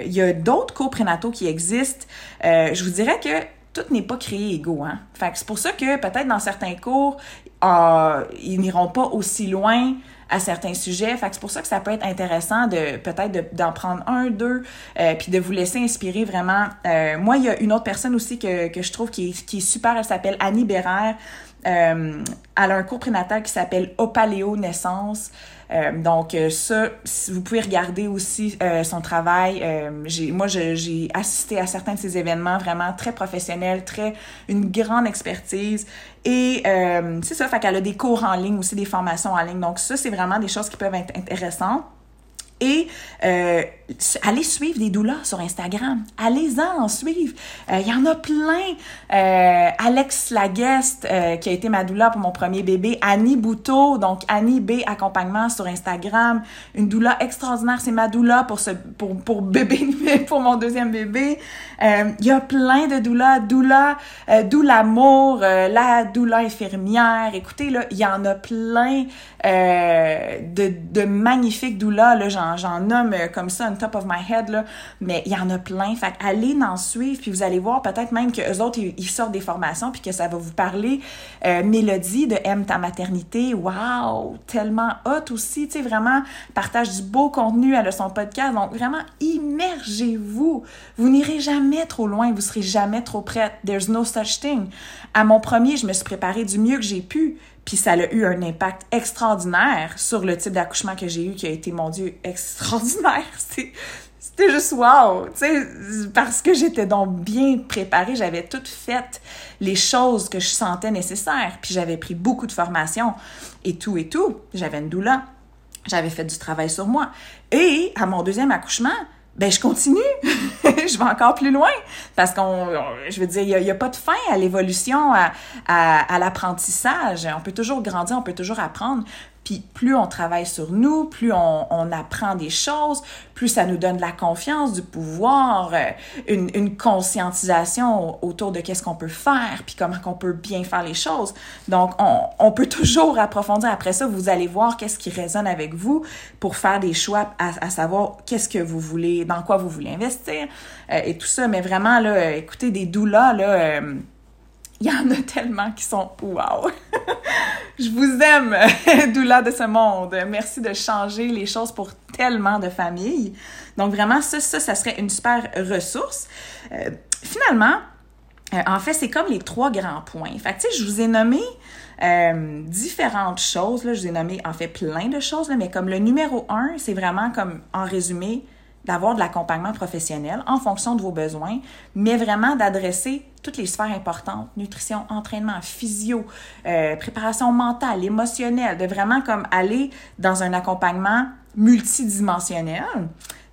Speaker 1: il y a d'autres cours prénataux qui existent. je vous dirais que tout n'est pas créé égaux. Hein? Fait c'est pour ça que peut-être dans certains cours, ils n'iront pas aussi loin à certains sujets. Fait c'est pour ça que ça peut être intéressant de peut-être d'en prendre un, deux, puis de vous laisser inspirer vraiment. moi, il y a une autre personne aussi que, que je trouve qui est, qui est super. Elle s'appelle Annie Bérère. elle a un cours prénatal qui s'appelle Opaléo Naissance. Euh, donc euh, ça, vous pouvez regarder aussi euh, son travail. j'ai, moi, j'ai assisté à certains de ces événements vraiment très professionnels, très une grande expertise. Et c'est ça, fait qu'elle a des cours en ligne aussi, des formations en ligne. Donc ça, c'est vraiment des choses qui peuvent être intéressantes. Et euh, allez suivre des doulas sur Instagram. Allez-en suivre. Il y en a plein. Euh, Alex Lagueste, euh, qui a été ma doula pour mon premier bébé. Annie Bouteau, donc Annie B Accompagnement sur Instagram. Une doula extraordinaire. C'est ma doula pour, ce, pour, pour bébé, pour mon deuxième bébé. Il y a plein de doulas. Doula, d'où l'amour, la doula infirmière. Écoutez, là, il y en a plein de, de magnifiques doulas. Là, j'en nomme euh, comme ça top of my head, là, mais il y en a plein. Fait allez en suivre, puis vous allez voir peut-être même qu'eux autres, ils, sortent des formations, puis que ça va vous parler. Euh, Mélodie de Aime ta maternité, wow, tellement hot aussi, tu sais, vraiment, partage du beau contenu, elle a son podcast, donc vraiment, immergez-vous. Vous, n'irez jamais trop loin, vous serez jamais trop prête. There's no such thing. À mon premier, je me suis préparée du mieux que j'ai pu, puis ça a eu un impact extraordinaire sur le type d'accouchement que j'ai eu, qui a été, mon Dieu, extraordinaire. C'était juste wow, parce que j'étais donc bien préparée, j'avais toutes fait les choses que je sentais nécessaires, puis j'avais pris beaucoup de formations et tout et tout. J'avais une doula, j'avais fait du travail sur moi. Et à mon deuxième accouchement, ben je continue, je vais encore plus loin parce qu'on, je veux dire, il n'y a, pas de fin à l'évolution, à, à l'apprentissage. On peut toujours grandir, on peut toujours apprendre. Puis plus on travaille sur nous, plus on, on, apprend des choses, plus ça nous donne de la confiance, du pouvoir, euh, une, une conscientisation autour de qu'est-ce qu'on peut faire, puis comment qu'on peut bien faire les choses. Donc, on, on, peut toujours approfondir. Après ça, vous allez voir qu'est-ce qui résonne avec vous pour faire des choix à, à savoir qu'est-ce que vous voulez, dans quoi vous voulez investir euh, et tout ça. Mais vraiment, là, écoutez, des doulas, là... Euh, il y en a tellement qui sont wow. Je vous aime, doula de ce monde. Merci de changer les choses pour tellement de familles. Donc vraiment, ça, ça, ça serait une super ressource. Euh, finalement, euh, en fait, c'est comme les trois grands points. Fait tu sais, je vous ai nommé euh, différentes choses. Là. Je vous ai nommé, en fait, plein de choses. Là, mais comme le numéro un, c'est vraiment comme, en résumé, d'avoir de l'accompagnement professionnel en fonction de vos besoins, mais vraiment d'adresser toutes les sphères importantes, nutrition, entraînement, physio, euh, préparation mentale, émotionnelle, de vraiment comme aller dans un accompagnement multidimensionnel.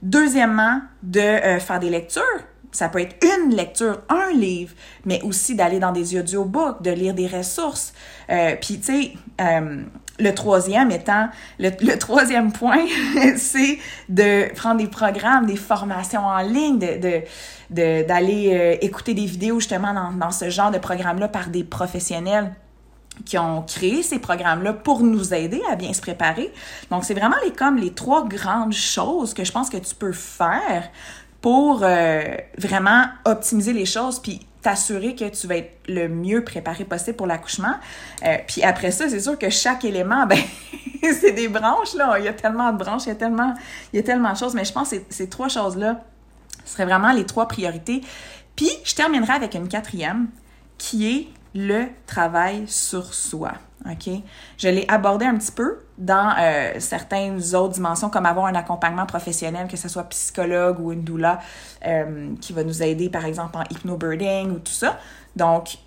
Speaker 1: Deuxièmement, de euh, faire des lectures. Ça peut être une lecture, un livre, mais aussi d'aller dans des audiobooks, de lire des ressources. Euh, Puis, tu sais, euh, le troisième étant, le, le troisième point, c'est de prendre des programmes, des formations en ligne, de, de d'aller euh, écouter des vidéos justement dans, dans ce genre de programme-là par des professionnels qui ont créé ces programmes-là pour nous aider à bien se préparer. Donc, c'est vraiment les, comme les trois grandes choses que je pense que tu peux faire pour euh, vraiment optimiser les choses. Puis, t'assurer que tu vas être le mieux préparé possible pour l'accouchement. Euh, puis après ça, c'est sûr que chaque élément, ben, c'est des branches, là. Il y a tellement de branches, il y a tellement, il y a tellement de choses. Mais je pense que ces trois choses-là seraient vraiment les trois priorités. Puis, je terminerai avec une quatrième, qui est le travail sur soi. OK? Je l'ai abordé un petit peu dans euh, certaines autres dimensions, comme avoir un accompagnement professionnel, que ce soit psychologue ou une doula euh, qui va nous aider, par exemple, en hypnobirding ou tout ça. Donc,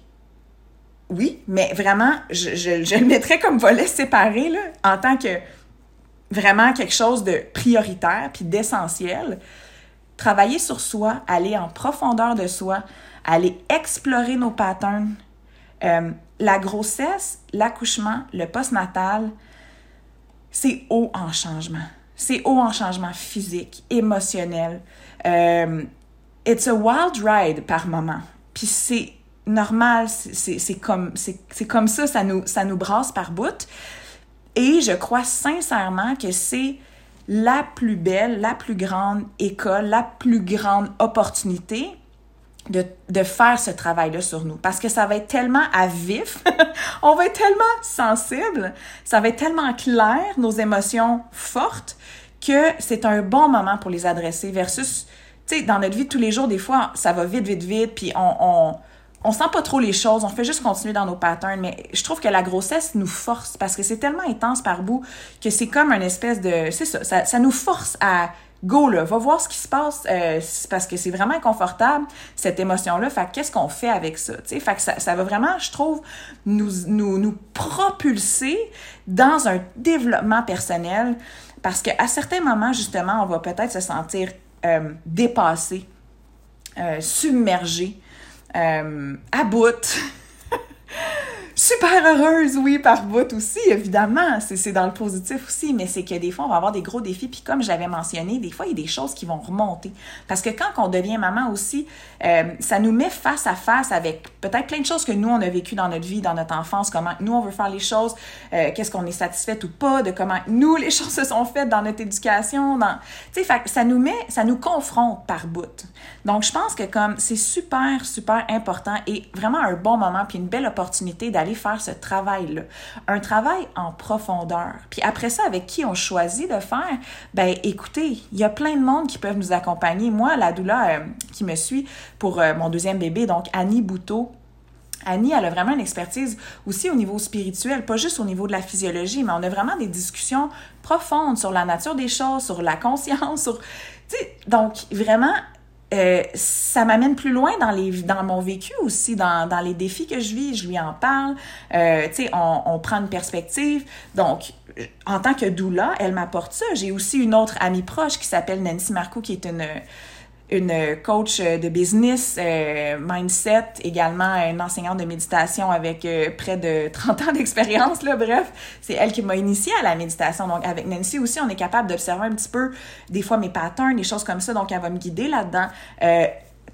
Speaker 1: oui, mais vraiment, je, je, le mettrais comme volet séparé, là, en tant que vraiment quelque chose de prioritaire puis d'essentiel. Travailler sur soi, aller en profondeur de soi, aller explorer nos patterns, euh, la grossesse, l'accouchement, le postnatal, c'est haut en changement. C'est haut en changement physique, émotionnel. Euh, it's a wild ride par moment. Puis c'est normal, c'est comme, comme ça, ça nous, ça nous brasse par bout. Et je crois sincèrement que c'est la plus belle, la plus grande école, la plus grande opportunité de, de, faire ce travail-là sur nous. Parce que ça va être tellement à vif, on va être tellement sensible, ça va être tellement clair, nos émotions fortes, que c'est un bon moment pour les adresser versus, tu sais, dans notre vie tous les jours, des fois, ça va vite, vite, vite, puis on, on, on sent pas trop les choses, on fait juste continuer dans nos patterns, mais je trouve que la grossesse nous force parce que c'est tellement intense par bout que c'est comme une espèce de... C'est ça, ça, ça nous force à go là, va voir ce qui se passe euh, parce que c'est vraiment inconfortable cette émotion là. Fait qu'est-ce qu'on fait avec ça, tu Fait que ça, ça va vraiment, je trouve, nous nous propulser dans un développement personnel parce qu'à certains moments justement, on va peut-être se sentir euh, dépassé, euh, submergé, à bout. super heureuse, oui, par bout aussi, évidemment. C'est dans le positif aussi, mais c'est que des fois, on va avoir des gros défis. Puis comme j'avais mentionné, des fois, il y a des choses qui vont remonter. Parce que quand on devient maman aussi, euh, ça nous met face à face avec peut-être plein de choses que nous, on a vécues dans notre vie, dans notre enfance, comment nous, on veut faire les choses, euh, qu'est-ce qu'on est satisfait ou pas, de comment nous, les choses se sont faites dans notre éducation. Dans... Tu sais, ça nous met, ça nous confronte par bout. Donc, je pense que comme c'est super, super important et vraiment un bon moment puis une belle opportunité d'aller faire ce travail-là. Un travail en profondeur. Puis après ça, avec qui on choisit de faire? Ben, écoutez, il y a plein de monde qui peuvent nous accompagner. Moi, la doula euh, qui me suit pour euh, mon deuxième bébé, donc Annie Bouteau, Annie, elle a vraiment une expertise aussi au niveau spirituel, pas juste au niveau de la physiologie, mais on a vraiment des discussions profondes sur la nature des choses, sur la conscience, sur... donc, vraiment, euh, ça m'amène plus loin dans les dans mon vécu aussi dans, dans les défis que je vis je lui en parle. Euh, tu sais on, on prend une perspective. Donc en tant que doula elle m'apporte ça. J'ai aussi une autre amie proche qui s'appelle Nancy Marcoux qui est une une coach euh, de business, euh, mindset, également une enseignante de méditation avec euh, près de 30 ans d'expérience. Là, bref, c'est elle qui m'a initiée à la méditation. Donc, avec Nancy aussi, on est capable d'observer un petit peu des fois mes patterns, des choses comme ça. Donc, elle va me guider là-dedans.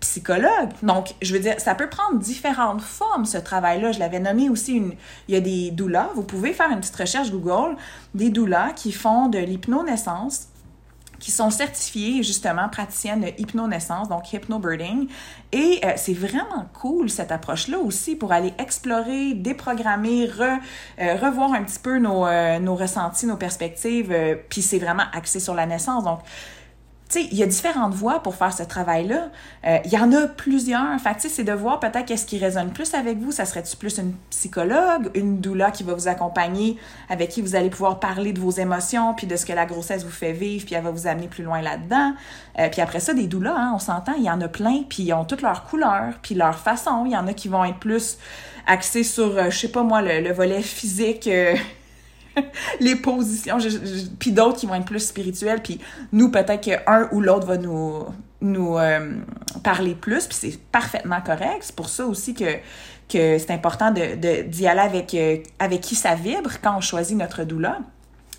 Speaker 1: psychologue. Donc, je veux dire, ça peut prendre différentes formes, ce travail-là. Je l'avais nommé aussi une... Il y a des doulas. Vous pouvez faire une petite recherche Google. Des doulas qui font de l'hypnonaissance qui sont certifiées justement praticiennes de hypnonaissance, donc hypnobirding. Et euh, c'est vraiment cool cette approche-là aussi pour aller explorer, déprogrammer, re, euh, revoir un petit peu nos, euh, nos ressentis, nos perspectives. puis c'est vraiment axé sur la naissance. Donc, il y a différentes voies pour faire ce travail-là. Euh, il y en a plusieurs. Fait tu sais, c'est de voir peut-être qu'est-ce qui résonne plus avec vous. Ça serait-tu plus une psychologue, une doula qui va vous accompagner, avec qui vous allez pouvoir parler de vos émotions, puis de ce que la grossesse vous fait vivre, puis elle va vous amener plus loin là-dedans. Euh, puis après ça, des doulas, hein, on s'entend, il y en a plein, puis ils ont toutes leurs couleurs, puis leur façon. Il y en a qui vont être plus axés sur, euh, je sais pas moi, le, le volet physique les positions, puis d'autres qui vont être plus spirituels, puis nous, peut-être qu'un ou l'autre va nous, euh, parler plus, puis c'est parfaitement correct. C'est pour ça aussi que, c'est important d'y de, d'y aller avec, euh, avec qui ça vibre quand on choisit notre doula.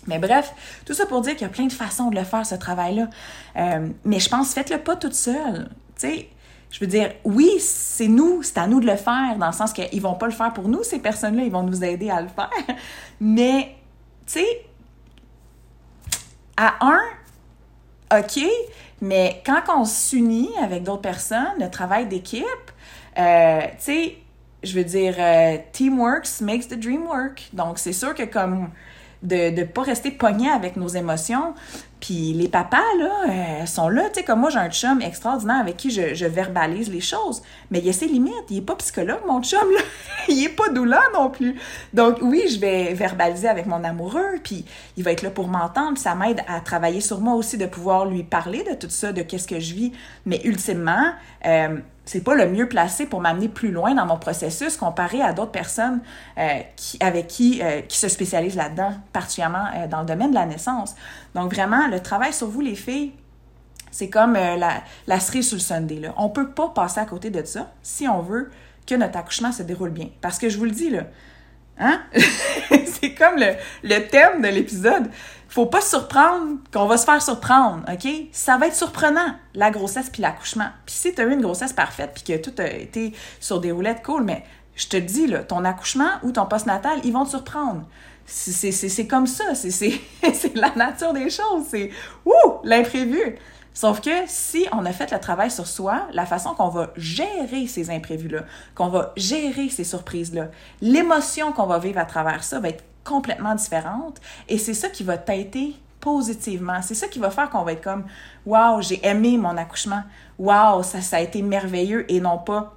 Speaker 1: Mais bref, tout ça pour dire qu'il y a plein de façons de le faire, ce travail-là. Euh, mais je pense, faites-le pas toute seule. Tu sais, je veux dire, oui, c'est nous, c'est à nous de le faire, dans le sens qu'ils vont pas le faire pour nous, ces personnes-là, ils vont nous aider à le faire. Mais tu sais, à un, OK, mais quand on s'unit avec d'autres personnes, le travail d'équipe, Euh, tu sais, je veux dire, euh, teamwork makes the dream work. Donc, c'est sûr que comme de ne pas rester pogné avec nos émotions. Puis les papas, là, euh, sont là. Tu sais, comme moi, j'ai un chum extraordinaire avec qui je, verbalise les choses. Mais il y a ses limites. Il est pas psychologue, mon chum, là. il est pas doula non plus. Donc, oui, je vais verbaliser avec mon amoureux. Puis il va être là pour m'entendre. Ça m'aide à travailler sur moi aussi, de pouvoir lui parler de tout ça, de qu'est-ce que je vis. Mais ultimement, euh, c'est pas le mieux placé pour m'amener plus loin dans mon processus comparé à d'autres personnes euh, qui, avec qui, euh, qui se spécialisent là-dedans, particulièrement euh, dans le domaine de la naissance. Donc vraiment, le travail sur vous, les filles, c'est comme la, la cerise sur le Sunday. Là. On peut pas passer à côté de ça si on veut que notre accouchement se déroule bien. Parce que je vous le dis, là, hein? c'est comme le, le thème de l'épisode faut pas se surprendre qu'on va se faire surprendre, OK? Ça va être surprenant, la grossesse puis l'accouchement. Puis si tu as eu une grossesse parfaite puis que tout a été sur des roulettes, cool, mais je te dis, là, ton accouchement ou ton postnatal, ils vont te surprendre. C'est comme ça, c'est la nature des choses, c'est ouh, l'imprévu. Sauf que si on a fait le travail sur soi, la façon qu'on va gérer ces imprévus-là, qu'on va gérer ces surprises-là, l'émotion qu'on va vivre à travers ça va être complètement différente. Et c'est ça qui va t'aider positivement. C'est ça qui va faire qu'on va être comme Waouh, j'ai aimé mon accouchement. Waouh, ça, ça a été merveilleux et non pas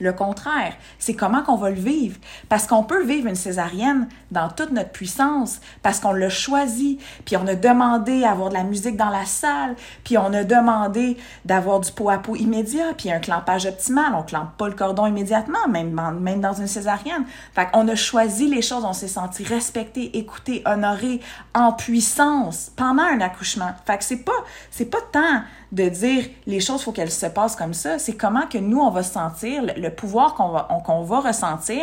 Speaker 1: le contraire, c'est comment qu'on va le vivre. Parce qu'on peut vivre une césarienne dans toute notre puissance, parce qu'on l'a choisi, puis on a demandé d'avoir de la musique dans la salle, puis on a demandé d'avoir du pot à peau immédiat, puis un clampage optimal. On clampe pas le cordon immédiatement, même, même dans une césarienne. Fait qu'on a choisi les choses, on s'est senti respecté, écouté, honoré, en puissance pendant un accouchement. Fait que c'est pas, c'est pas tant de dire les choses, faut qu'elles se passent comme ça. C'est comment que nous, on va sentir, le, pouvoir qu'on va, qu'on va ressentir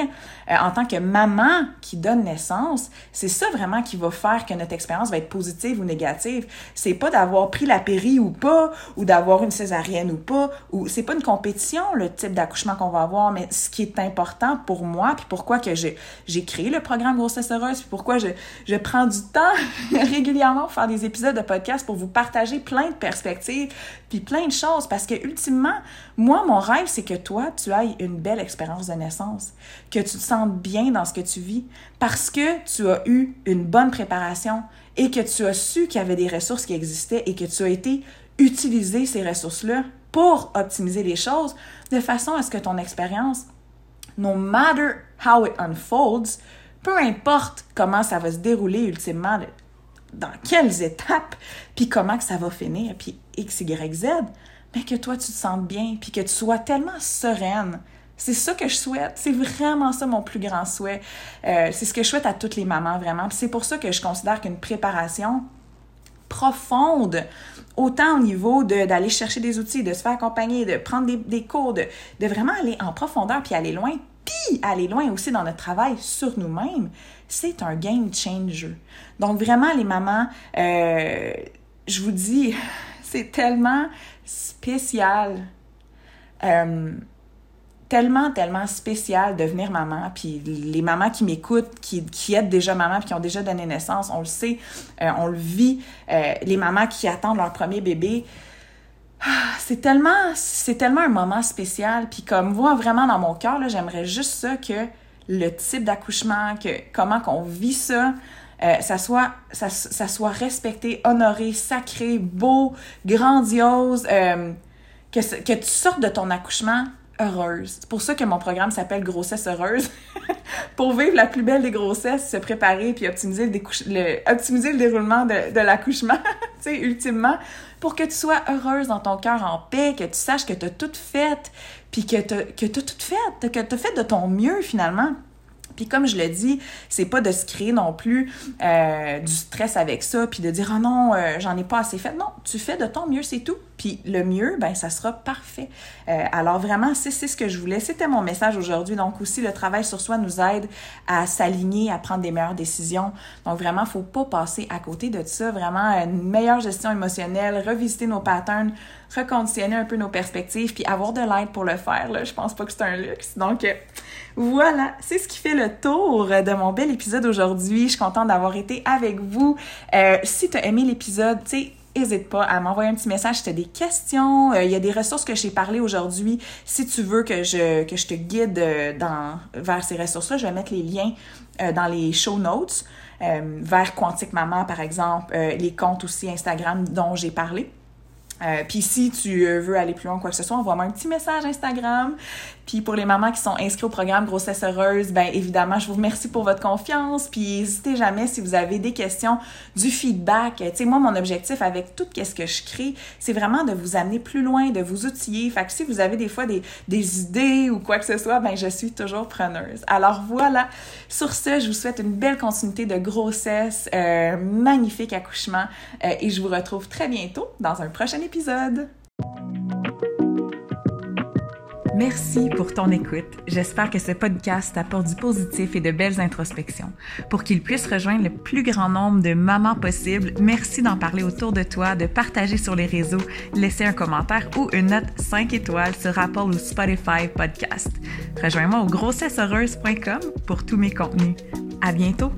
Speaker 1: euh, en tant que maman qui donne naissance. C'est ça vraiment qui va faire que notre expérience va être positive ou négative. C'est pas d'avoir pris la péri ou pas, ou d'avoir une césarienne ou pas, ou c'est pas une compétition, le type d'accouchement qu'on va avoir, mais ce qui est important pour moi, puis pourquoi que j'ai, j'ai créé le programme Grossesse Heureuse, puis pourquoi je, je prends du temps régulièrement pour faire des épisodes de podcast pour vous partager plein de perspectives, puis plein de choses. Parce que ultimement, moi, mon rêve, c'est que toi, tu ailles une belle expérience de naissance, que tu te sentes bien dans ce que tu vis, parce que tu as eu une bonne préparation et que tu as su qu'il y avait des ressources qui existaient et que tu as été utiliser ces ressources-là pour optimiser les choses de façon à ce que ton expérience, no matter how it unfolds, peu importe comment ça va se dérouler ultimement, dans quelles étapes, puis comment que ça va finir, puis X, Y, Z, mais que toi, tu te sentes bien, puis que tu sois tellement sereine. C'est ça que je souhaite. C'est vraiment ça mon plus grand souhait. Euh, c'est ce que je souhaite à toutes les mamans, vraiment. c'est pour ça que je considère qu'une préparation profonde, autant au niveau d'aller chercher des outils, de se faire accompagner, de prendre des, des cours, de, de vraiment aller en profondeur, puis aller loin, puis aller loin aussi dans notre travail sur nous-mêmes, c'est un game changer. Donc vraiment, les mamans, euh, je vous dis, c'est tellement spécial. Euh, tellement, tellement spécial de devenir maman. Puis les mamans qui m'écoutent, qui, qui aident déjà maman, puis qui ont déjà donné naissance, on le sait, euh, on le vit. les mamans qui attendent leur premier bébé, ah, c'est tellement, c'est tellement un moment spécial. Puis comme moi, vraiment dans mon cœur, j'aimerais juste ça que le type d'accouchement, que comment qu'on vit ça, euh, ça, soit, ça, ça, soit respecté, honoré, sacré, beau, grandiose, euh, que, que tu sortes de ton accouchement heureuse. C'est pour ça que mon programme s'appelle Grossesse heureuse. pour vivre la plus belle des grossesses, se préparer puis optimiser le, le optimiser le déroulement de, l'accouchement, tu sais, ultimement, pour que tu sois heureuse dans ton cœur en paix, que tu saches que tu as tout fait, puis que tu as tout fait, que tu as fait de ton mieux finalement. Puis comme je le dis, c'est pas de se créer non plus euh, du stress avec ça, puis de dire oh non, euh, j'en ai pas assez fait. Non, tu fais de ton mieux, c'est tout. Puis le mieux, ben ça sera parfait. Euh, alors vraiment, c'est ce que je voulais. C'était mon message aujourd'hui. Donc aussi, le travail sur soi nous aide à s'aligner, à prendre des meilleures décisions. Donc vraiment, faut pas passer à côté de ça. Vraiment, une meilleure gestion émotionnelle, revisiter nos patterns, reconditionner un peu nos perspectives, puis avoir de l'aide pour le faire. Là, je pense pas que c'est un luxe. Donc voilà, c'est ce qui fait le tour de mon bel épisode aujourd'hui. Je suis contente d'avoir été avec vous. Euh, si tu as aimé l'épisode, tu sais, n'hésite pas à m'envoyer un petit message si tu as des questions. Il y a des ressources que j'ai parlé aujourd'hui. Si tu veux que je, que je te guide dans, vers ces ressources-là, je vais mettre les liens dans les show notes. vers Quantique Maman, par exemple, les comptes aussi Instagram dont j'ai parlé. Euh, puis si tu euh, veux aller plus loin quoi que ce soit, envoie-moi un petit message Instagram. Puis pour les mamans qui sont inscrites au programme Grossesse heureuse, ben évidemment, je vous remercie pour votre confiance. Puis n'hésitez jamais si vous avez des questions, du feedback. Tu sais, moi, mon objectif avec tout ce que je crée, c'est vraiment de vous amener plus loin, de vous outiller. Fait que si vous avez des fois des, des idées ou quoi que ce soit, ben je suis toujours preneuse. Alors voilà. Sur ce, je vous souhaite une belle continuité de grossesse, euh, magnifique accouchement, euh, et je vous retrouve très bientôt dans un prochain épisode. Merci pour ton écoute. J'espère que ce podcast t'apporte du positif et de belles introspections. Pour qu'il puisse rejoindre le plus grand nombre de mamans possible, merci d'en parler autour de toi, de partager sur les réseaux, laisser un commentaire ou une note 5 étoiles sur Apple ou Spotify Podcast. Rejoins-moi au grossesseheureuse.com pour tous mes contenus. À bientôt!